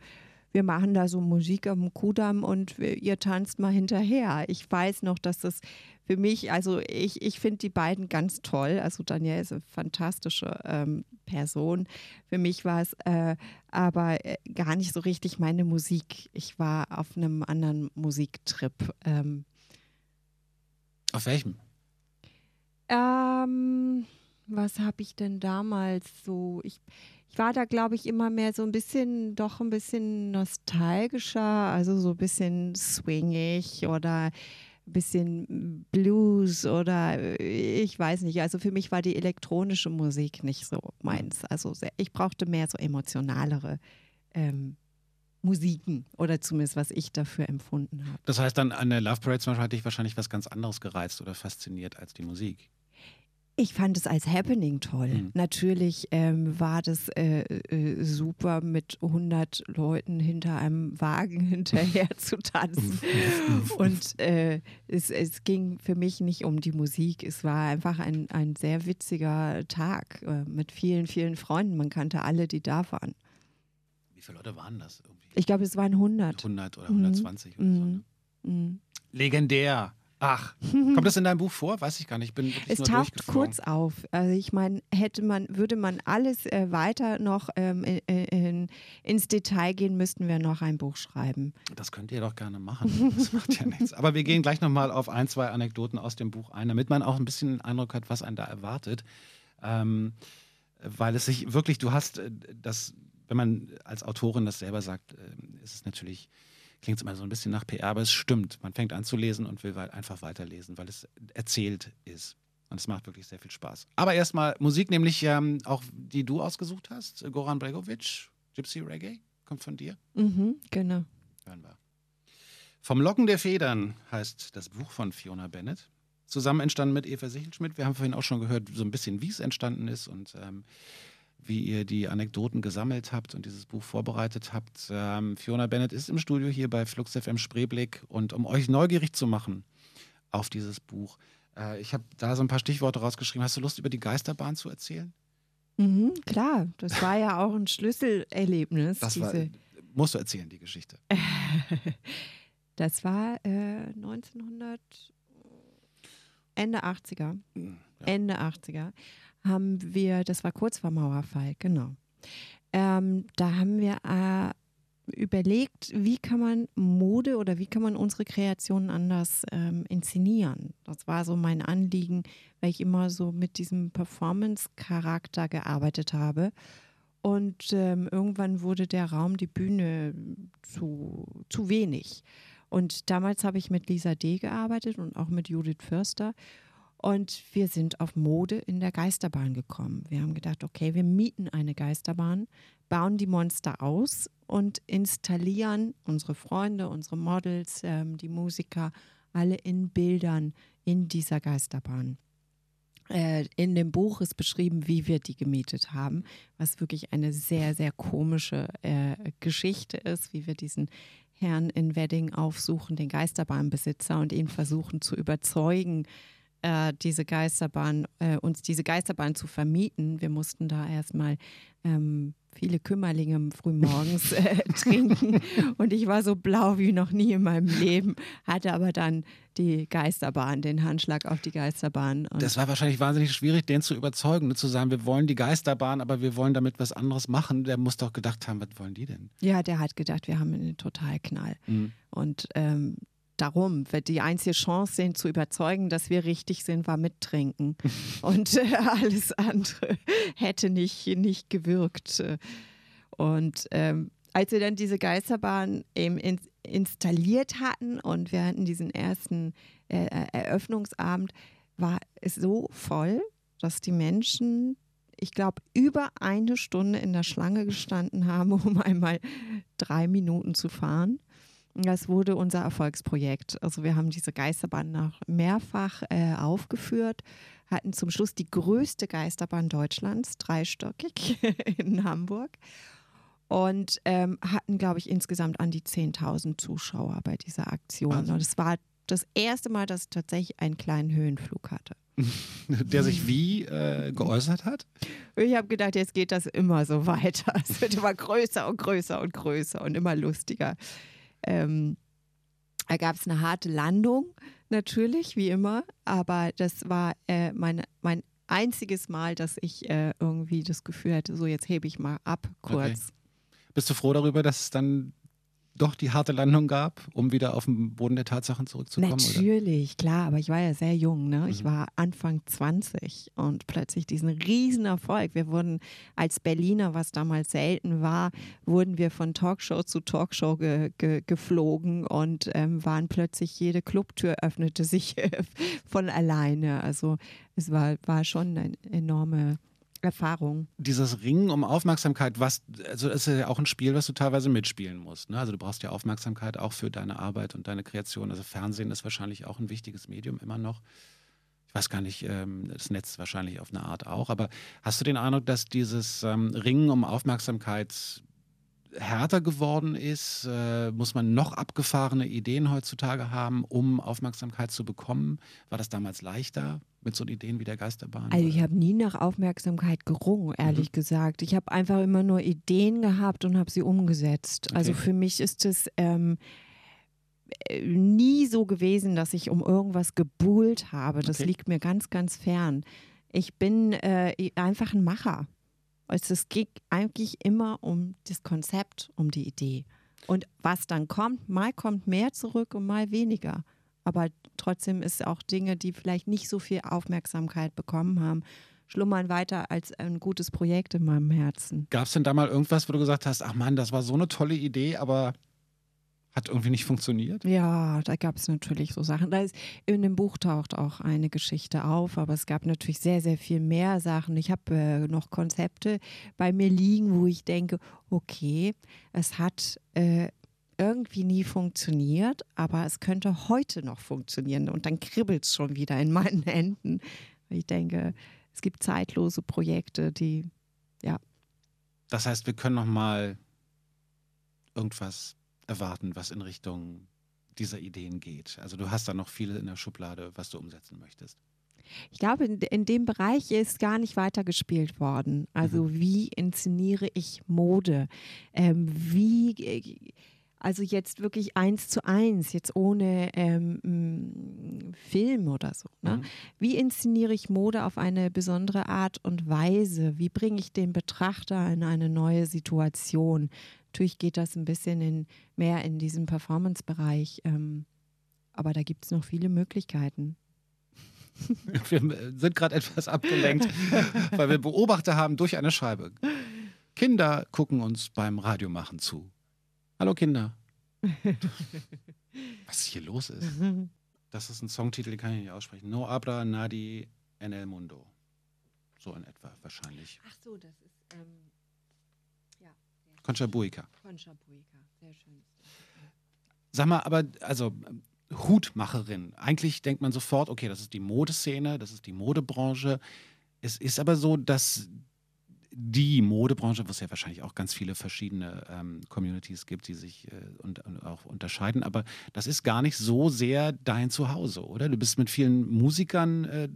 wir machen da so Musik am Kudamm und ihr tanzt mal hinterher. Ich weiß noch, dass das für mich, also ich, ich finde die beiden ganz toll. Also Danielle ist eine fantastische ähm, Person. Für mich war es äh, aber äh, gar nicht so richtig meine Musik. Ich war auf einem anderen Musiktrip. Ähm, auf welchem? Ähm, was habe ich denn damals so? Ich, ich war da, glaube ich, immer mehr so ein bisschen, doch ein bisschen nostalgischer, also so ein bisschen swingig oder ein bisschen Blues oder ich weiß nicht. Also für mich war die elektronische Musik nicht so meins. Also ich brauchte mehr so emotionalere ähm, Musiken oder zumindest was ich dafür empfunden habe. Das heißt dann an der Love Parade zum Beispiel hat dich wahrscheinlich was ganz anderes gereizt oder fasziniert als die Musik. Ich fand es als Happening toll. Mhm. Natürlich ähm, war das äh, äh, super, mit 100 Leuten hinter einem Wagen hinterher zu tanzen. Und äh, es, es, ging für mich nicht um die Musik. Es war einfach ein, ein sehr witziger Tag äh, mit vielen, vielen Freunden. Man kannte alle, die da waren. Wie viele Leute waren das? Irgendwie? Ich glaube, es waren 100. 100 oder 120 mhm. oder so. Ne? Mhm. Legendär. Ach, kommt das in deinem Buch vor? Weiß ich gar nicht. Ich bin es taucht kurz auf. Also ich meine, hätte man, würde man alles äh, weiter noch ähm, in, in, ins Detail gehen, müssten wir noch ein Buch schreiben. Das könnt ihr doch gerne machen. Das macht ja nichts. Aber wir gehen gleich nochmal auf ein, zwei Anekdoten aus dem Buch ein, damit man auch ein bisschen den Eindruck hat, was einen da erwartet. Ähm, weil es sich wirklich, du hast äh, das, wenn man als Autorin das selber sagt, äh, ist es natürlich klingt es immer so ein bisschen nach PR, aber es stimmt. Man fängt an zu lesen und will einfach weiterlesen, weil es erzählt ist. Und es macht wirklich sehr viel Spaß. Aber erstmal Musik, nämlich ähm, auch die du ausgesucht hast. Goran Bregovic, Gypsy Reggae, kommt von dir. Mhm, genau. Hören wir. Vom Locken der Federn heißt das Buch von Fiona Bennett. Zusammen entstanden mit Eva Sichelschmidt. Wir haben vorhin auch schon gehört, so ein bisschen, wie es entstanden ist. Und ähm, wie ihr die Anekdoten gesammelt habt und dieses Buch vorbereitet habt. Ähm, Fiona Bennett ist im Studio hier bei Flux FM Spreeblick und um euch neugierig zu machen auf dieses Buch. Äh, ich habe da so ein paar Stichworte rausgeschrieben. Hast du Lust, über die Geisterbahn zu erzählen? Mhm, klar, das war ja auch ein Schlüsselerlebnis. Das war, musst du erzählen, die Geschichte. das war äh, 1900, Ende 80er. Hm, ja. Ende 80er haben wir, das war kurz vor Mauerfall, genau. Ähm, da haben wir äh, überlegt, wie kann man Mode oder wie kann man unsere Kreationen anders ähm, inszenieren. Das war so mein Anliegen, weil ich immer so mit diesem Performance-Charakter gearbeitet habe. Und ähm, irgendwann wurde der Raum, die Bühne zu, zu wenig. Und damals habe ich mit Lisa D. gearbeitet und auch mit Judith Förster. Und wir sind auf Mode in der Geisterbahn gekommen. Wir haben gedacht, okay, wir mieten eine Geisterbahn, bauen die Monster aus und installieren unsere Freunde, unsere Models, ähm, die Musiker, alle in Bildern in dieser Geisterbahn. Äh, in dem Buch ist beschrieben, wie wir die gemietet haben, was wirklich eine sehr, sehr komische äh, Geschichte ist, wie wir diesen Herrn in Wedding aufsuchen, den Geisterbahnbesitzer, und ihn versuchen zu überzeugen, äh, diese Geisterbahn, äh, uns diese Geisterbahn zu vermieten. Wir mussten da erstmal ähm, viele Kümmerlinge frühmorgens äh, trinken und ich war so blau wie noch nie in meinem Leben, hatte aber dann die Geisterbahn, den Handschlag auf die Geisterbahn. das war wahrscheinlich wahnsinnig schwierig, den zu überzeugen, ne? zu sagen, wir wollen die Geisterbahn, aber wir wollen damit was anderes machen. Der muss doch gedacht haben, was wollen die denn? Ja, der hat gedacht, wir haben einen Totalknall. Mhm. Und ähm, darum. Die einzige Chance, den zu überzeugen, dass wir richtig sind, war mittrinken. Und äh, alles andere hätte nicht, nicht gewirkt. Und ähm, als wir dann diese Geisterbahn eben in, installiert hatten und wir hatten diesen ersten äh, äh Eröffnungsabend, war es so voll, dass die Menschen ich glaube, über eine Stunde in der Schlange gestanden haben, um einmal drei Minuten zu fahren. Das wurde unser Erfolgsprojekt. Also wir haben diese Geisterbahn noch mehrfach äh, aufgeführt, hatten zum Schluss die größte Geisterbahn Deutschlands, dreistöckig in Hamburg. und ähm, hatten, glaube ich, insgesamt an die 10.000 Zuschauer bei dieser Aktion. Wahnsinn. Und es war das erste Mal, dass ich tatsächlich einen kleinen Höhenflug hatte. Der sich wie äh, geäußert hat? Ich habe gedacht, jetzt geht das immer so weiter. Es wird immer größer und größer und größer und immer lustiger. Ähm, da gab es eine harte Landung, natürlich, wie immer, aber das war äh, mein, mein einziges Mal, dass ich äh, irgendwie das Gefühl hatte, so jetzt hebe ich mal ab kurz. Bist du froh darüber, dass es dann doch die harte Landung gab, um wieder auf den Boden der Tatsachen zurückzukommen? Oder? Natürlich, klar, aber ich war ja sehr jung, ne? Ich Mhm. war Anfang 20 und plötzlich diesen riesen Erfolg. Wir wurden als Berliner, was damals selten war, wurden wir von Talkshow zu Talkshow ge ge geflogen und ähm, waren plötzlich, jede Clubtür öffnete sich von alleine. Also es war, war schon eine enorme Erfahrung. Dieses Ringen um Aufmerksamkeit, was, also das ist ja auch ein Spiel, was du teilweise mitspielen musst. Ne? Also du brauchst ja Aufmerksamkeit auch für deine Arbeit und deine Kreation. Also Fernsehen ist wahrscheinlich auch ein wichtiges Medium immer noch. Ich weiß gar nicht, ähm, das Netz wahrscheinlich auf eine Art auch. Aber hast du den Eindruck, dass dieses ähm, Ringen um Aufmerksamkeit härter geworden ist? Äh, muss man noch abgefahrene Ideen heutzutage haben, um Aufmerksamkeit zu bekommen? War das damals leichter mit so Ideen wie der Geisterbahn? Also ich habe nie nach Aufmerksamkeit gerungen, ehrlich gesagt. Ich habe einfach immer nur Ideen gehabt und habe sie umgesetzt. Also Okay. für mich ist es ähm, äh, nie so gewesen, dass ich um irgendwas gebuhlt habe. Das Okay. liegt mir ganz, ganz fern. Ich bin äh, einfach ein Macher. Also es geht eigentlich immer um das Konzept, um die Idee. Und was dann kommt, mal kommt mehr zurück und mal weniger. Aber trotzdem ist auch Dinge, die vielleicht nicht so viel Aufmerksamkeit bekommen haben, schlummern weiter als ein gutes Projekt in meinem Herzen. Gab es denn da mal irgendwas, wo du gesagt hast, ach Mann, das war so eine tolle Idee, aber hat irgendwie nicht funktioniert? Ja, da gab es natürlich so Sachen. Da ist, in dem Buch taucht auch eine Geschichte auf, aber es gab natürlich sehr, sehr viel mehr Sachen. Ich habe äh, noch Konzepte bei mir liegen, wo ich denke, okay, es hat äh, irgendwie nie funktioniert, aber es könnte heute noch funktionieren. Und dann kribbelt es schon wieder in meinen Händen. Ich denke, es gibt zeitlose Projekte, die, ja, Das heißt, wir können noch mal irgendwas erwarten, was in Richtung dieser Ideen geht. Also du hast da noch viel in der Schublade, was du umsetzen möchtest. Ich glaube, in, in dem Bereich ist gar nicht weitergespielt worden. Also wie inszeniere ich Mode? Ähm, wie, also jetzt wirklich eins zu eins, jetzt ohne ähm, Film oder so. Ne? Mhm. Wie inszeniere ich Mode auf eine besondere Art und Weise? Wie bringe ich den Betrachter in eine neue Situation? Natürlich geht das ein bisschen in, mehr in diesen Performance-Bereich, ähm, aber da gibt es noch viele Möglichkeiten. Wir sind gerade etwas abgelenkt, weil wir Beobachter haben durch eine Scheibe. Kinder gucken uns beim Radiomachen zu. Hallo Kinder. Was hier los ist. Das ist ein Songtitel, den kann ich nicht aussprechen. No abra nadi en el mundo. So in etwa wahrscheinlich. Ach so, das ist ähm, Concha Buica. Concha Buica, sehr schön. Sag mal, aber also Hutmacherin. Eigentlich denkt man sofort, okay, das ist die Modeszene, das ist die Modebranche. Es ist aber so, dass die Modebranche, wo es ja wahrscheinlich auch ganz viele verschiedene ähm, Communities gibt, die sich äh, und, und auch unterscheiden, aber das ist gar nicht so sehr dein Zuhause, oder? Du bist mit vielen Musikern äh,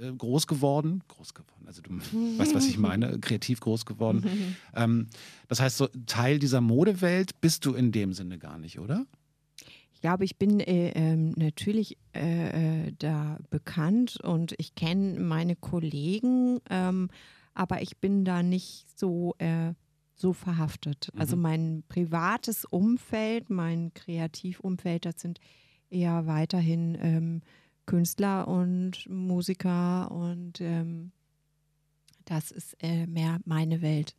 äh, groß geworden, groß geworden, also du weißt, was ich meine, kreativ groß geworden. ähm, das heißt, so Teil dieser Modewelt bist du in dem Sinne gar nicht, oder? Ich glaube, ich bin äh, ähm, natürlich äh, äh, da bekannt und ich kenne meine Kollegen, ähm, aber ich bin da nicht so, äh, so verhaftet. Also mein privates Umfeld, mein Kreativumfeld, das sind eher weiterhin ähm, Künstler und Musiker und ähm, das ist äh, mehr meine Welt.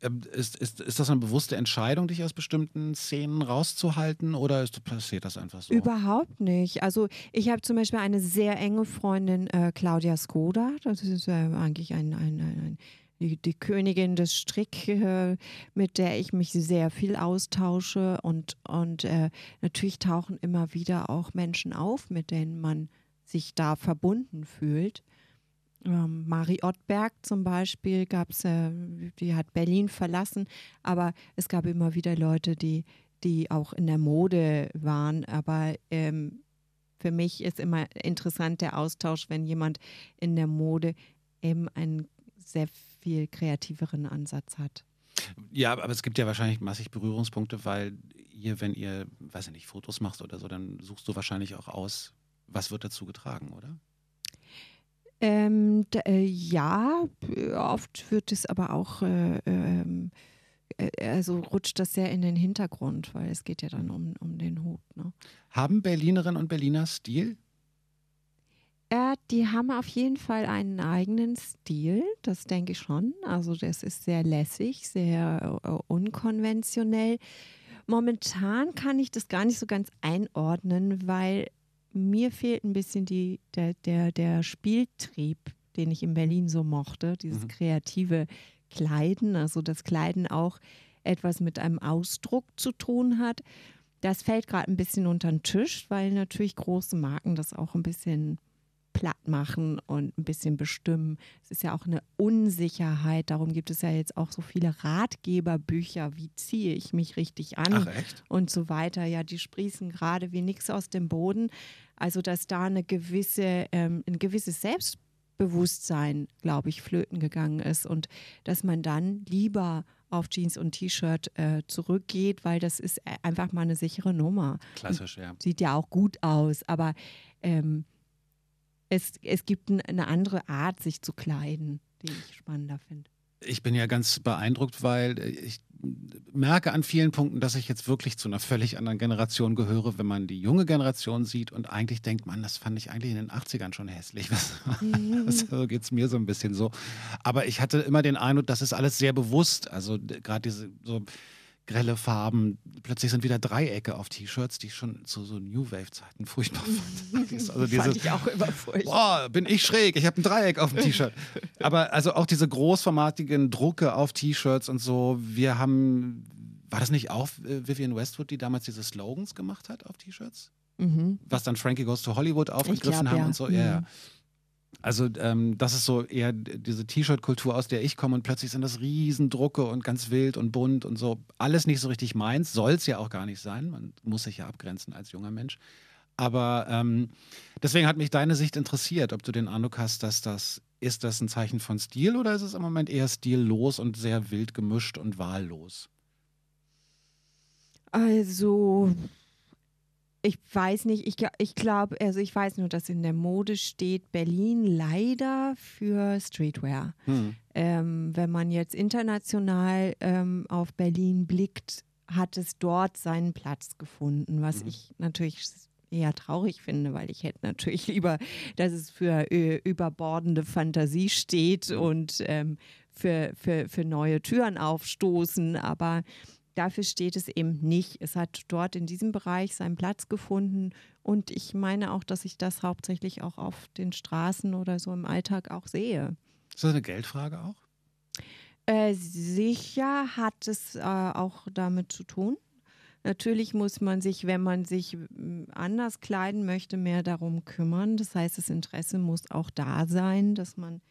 Ähm, Ist, ist, ist das eine bewusste Entscheidung, dich aus bestimmten Szenen rauszuhalten oder ist, passiert das einfach so? Überhaupt nicht. Also ich habe zum Beispiel eine sehr enge Freundin, äh, Claudia Skoda. Das ist äh, eigentlich ein, ein, ein, ein, die, die Königin des Strick, äh, mit der ich mich sehr viel austausche. Und, und äh, natürlich tauchen immer wieder auch Menschen auf, mit denen man sich da verbunden fühlt. Ähm, Mari Ottberg zum Beispiel gab es, äh, die hat Berlin verlassen, aber es gab immer wieder Leute, die, die auch in der Mode waren. Aber ähm, für mich ist immer interessant der Austausch, wenn jemand in der Mode eben einen sehr viel kreativeren Ansatz hat. Ja, aber es gibt ja wahrscheinlich massig Berührungspunkte, weil ihr, wenn ihr, weiß ich nicht, Fotos machst oder so, dann suchst du wahrscheinlich auch aus, was wird dazu getragen, oder? Ähm, äh, ja, oft wird es aber auch, äh, ähm, äh, also rutscht das sehr in den Hintergrund, weil es geht ja dann um, um den Hut. Ne? Haben Berlinerinnen und Berliner Stil? Äh, die haben auf jeden Fall einen eigenen Stil, das denke ich schon. Also das ist sehr lässig, sehr äh, unkonventionell. Momentan kann ich das gar nicht so ganz einordnen, weil mir fehlt ein bisschen die, der, der, der Spieltrieb, den ich in Berlin so mochte, dieses mhm. kreative Kleiden, also das Kleiden auch etwas mit einem Ausdruck zu tun hat. Das fällt gerade ein bisschen unter den Tisch, weil natürlich große Marken das auch ein bisschen platt machen und ein bisschen bestimmen. Es ist ja auch eine Unsicherheit. Darum gibt es ja jetzt auch so viele Ratgeberbücher. Wie ziehe ich mich richtig an? Ach, echt? Und so weiter. Ja, die sprießen gerade wie nichts aus dem Boden. Also, dass da eine gewisse, ähm, ein gewisses Selbstbewusstsein, glaube ich, flöten gegangen ist und dass man dann lieber auf Jeans und T-Shirt äh, zurückgeht, weil das ist äh, einfach mal eine sichere Nummer. Klassisch, ja. Sieht ja auch gut aus, aber ähm, es, es gibt eine andere Art, sich zu kleiden, die ich spannender finde. Ich bin ja ganz beeindruckt, weil ich merke an vielen Punkten, dass ich jetzt wirklich zu einer völlig anderen Generation gehöre, wenn man die junge Generation sieht und eigentlich denkt, man, das fand ich eigentlich in den 80ern schon hässlich. So geht es mir so ein bisschen so. Aber ich hatte immer den Eindruck, das ist alles sehr bewusst. Also gerade diese so grelle Farben. Plötzlich sind wieder Dreiecke auf T-Shirts, die ich schon zu so New Wave-Zeiten furchtbar fand. Also diese, fand ich auch immer furchtbar. Boah, bin ich schräg, ich habe ein Dreieck auf dem T-Shirt. Aber also auch diese großformatigen Drucke auf T-Shirts und so. Wir haben, war das nicht auch äh, Vivian Westwood, die damals diese Slogans gemacht hat auf T-Shirts? Mhm. Was dann Frankie Goes to Hollywood aufgegriffen glaub, haben ja. und so. Ja, ja. Also ähm, das ist so eher diese T-Shirt-Kultur, aus der ich komme und plötzlich sind das Riesendrucke und ganz wild und bunt und so. Alles nicht so richtig meins, soll es ja auch gar nicht sein. Man muss sich ja abgrenzen als junger Mensch. Aber ähm, deswegen hat mich deine Sicht interessiert, ob du den Eindruck hast, dass das, ist das ein Zeichen von Stil oder ist es im Moment eher stillos und sehr wild gemischt und wahllos? Also ich weiß nicht, ich, ich glaube, also ich weiß nur, dass in der Mode steht Berlin leider für Streetwear. Hm. Ähm, wenn man jetzt international ähm, auf Berlin blickt, hat es dort seinen Platz gefunden, was hm. ich natürlich eher traurig finde, weil ich hätte natürlich lieber, dass es für äh, überbordende Fantasie steht und ähm, für, für, für neue Türen aufstoßen, aber dafür steht es eben nicht. Es hat dort in diesem Bereich seinen Platz gefunden und ich meine auch, dass ich das hauptsächlich auch auf den Straßen oder so im Alltag auch sehe. Ist das eine Geldfrage auch? Äh, sicher hat es äh, auch damit zu tun. Natürlich muss man sich, wenn man sich anders kleiden möchte, mehr darum kümmern. Das heißt, das Interesse muss auch da sein, dass man,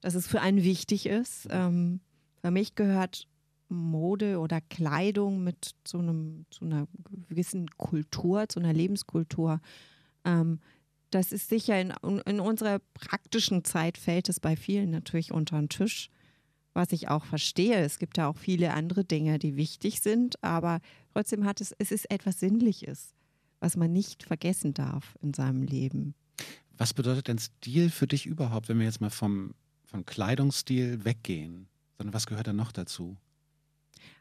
dass es für einen wichtig ist. Ähm, für mich gehört Mode oder Kleidung mit so einem, zu einer gewissen Kultur, zu einer Lebenskultur. Ähm, das ist sicher in, in unserer praktischen Zeit fällt es bei vielen natürlich unter den Tisch, was ich auch verstehe. Es gibt ja auch viele andere Dinge, die wichtig sind, aber trotzdem hat es, es ist etwas Sinnliches, was man nicht vergessen darf in seinem Leben. Was bedeutet denn Stil für dich überhaupt, wenn wir jetzt mal vom, vom Kleidungsstil weggehen? Sondern was gehört da noch dazu?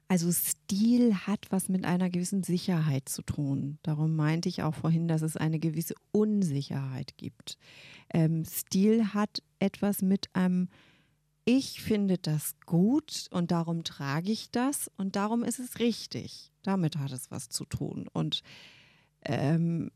Also Stil hat was mit einer gewissen Sicherheit zu tun. Darum meinte ich auch vorhin, dass es eine gewisse Unsicherheit gibt. Ähm, Stil hat etwas mit einem, ich finde das gut und darum trage ich das und darum ist es richtig. Damit hat es was zu tun. Und ähm,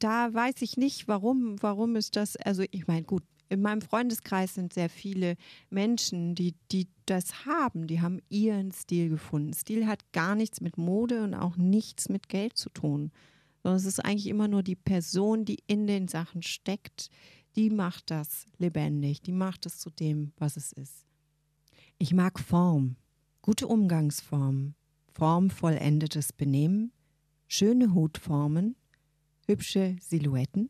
da weiß ich nicht, warum, warum ist das, also ich meine, gut, in meinem Freundeskreis sind sehr viele Menschen, die, die das haben. Die haben ihren Stil gefunden. Stil hat gar nichts mit Mode und auch nichts mit Geld zu tun. Sondern es ist eigentlich immer nur die Person, die in den Sachen steckt, die macht das lebendig, die macht es zu dem, was es ist. Ich mag Form, gute Umgangsform, formvollendetes Benehmen, schöne Hutformen, hübsche Silhouetten,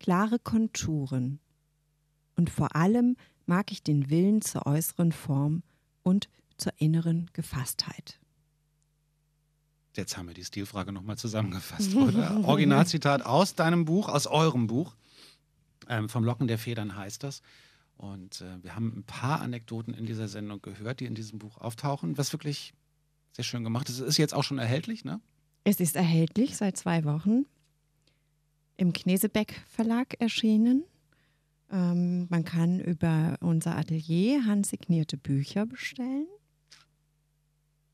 klare Konturen. Und vor allem mag ich den Willen zur äußeren Form und zur inneren Gefasstheit. Jetzt haben wir die Stilfrage nochmal zusammengefasst, oder? Originalzitat aus deinem Buch, aus eurem Buch. Ähm, vom Locken der Federn heißt das. Und äh, wir haben ein paar Anekdoten in dieser Sendung gehört, die in diesem Buch auftauchen, was wirklich sehr schön gemacht ist. Es ist jetzt auch schon erhältlich, ne? Es ist erhältlich seit zwei Wochen im Knesebeck Verlag erschienen. Ähm, man kann über unser Atelier handsignierte Bücher bestellen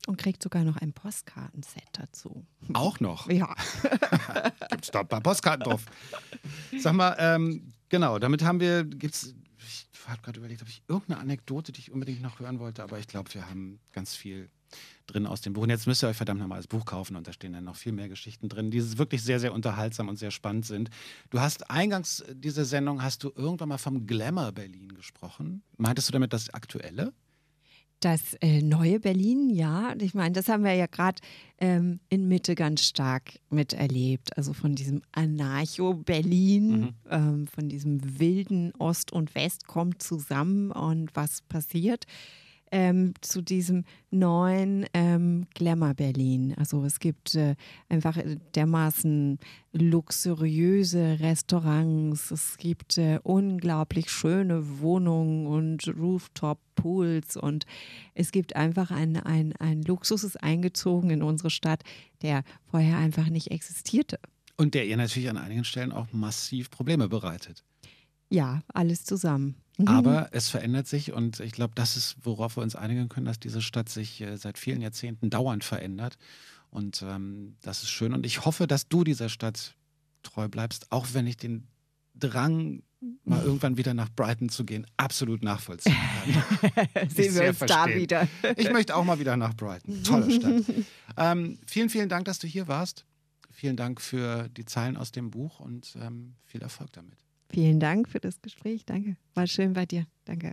und kriegt sogar noch ein Postkartenset dazu. Auch noch? Ja. Gibt es da ein paar Postkarten drauf? Sag mal, ähm, genau, damit haben wir, gibt's, habe gerade überlegt, habe ich irgendeine Anekdote, die ich unbedingt noch hören wollte, aber ich glaube, wir haben ganz viel drin aus dem Buch. Und jetzt müsst ihr euch verdammt nochmal das Buch kaufen und da stehen dann noch viel mehr Geschichten drin, die wirklich sehr, sehr unterhaltsam und sehr spannend sind. Du hast eingangs dieser Sendung, hast du irgendwann mal vom Glamour Berlin gesprochen. Meintest du damit das Aktuelle? Das äh, neue Berlin, ja. Ich meine, das haben wir ja gerade ähm, in Mitte ganz stark miterlebt. Also von diesem Anarcho-Berlin, mhm. ähm, von diesem wilden Ost und West kommt zusammen und was passiert ähm, zu diesem neuen ähm, Glamour Berlin. Also es gibt äh, einfach dermaßen luxuriöse Restaurants, es gibt äh, unglaublich schöne Wohnungen und Rooftop-Pools und es gibt einfach ein, ein, ein Luxus ist eingezogen in unsere Stadt, der vorher einfach nicht existierte. Und der ihr natürlich an einigen Stellen auch massiv Probleme bereitet. Ja, alles zusammen. Mhm. Aber es verändert sich und ich glaube, das ist, worauf wir uns einigen können, dass diese Stadt sich äh, seit vielen Jahrzehnten dauernd verändert. Und ähm, das ist schön. Und ich hoffe, dass du dieser Stadt treu bleibst, auch wenn ich den Drang, mal irgendwann wieder nach Brighton zu gehen, absolut nachvollziehen kann. Sehen wir uns verstehen. da wieder. ich möchte auch mal wieder nach Brighton. Tolle Stadt. ähm, vielen, vielen Dank, dass du hier warst. Vielen Dank für die Zeilen aus dem Buch und ähm, viel Erfolg damit. Vielen Dank für das Gespräch. Danke. War schön bei dir. Danke.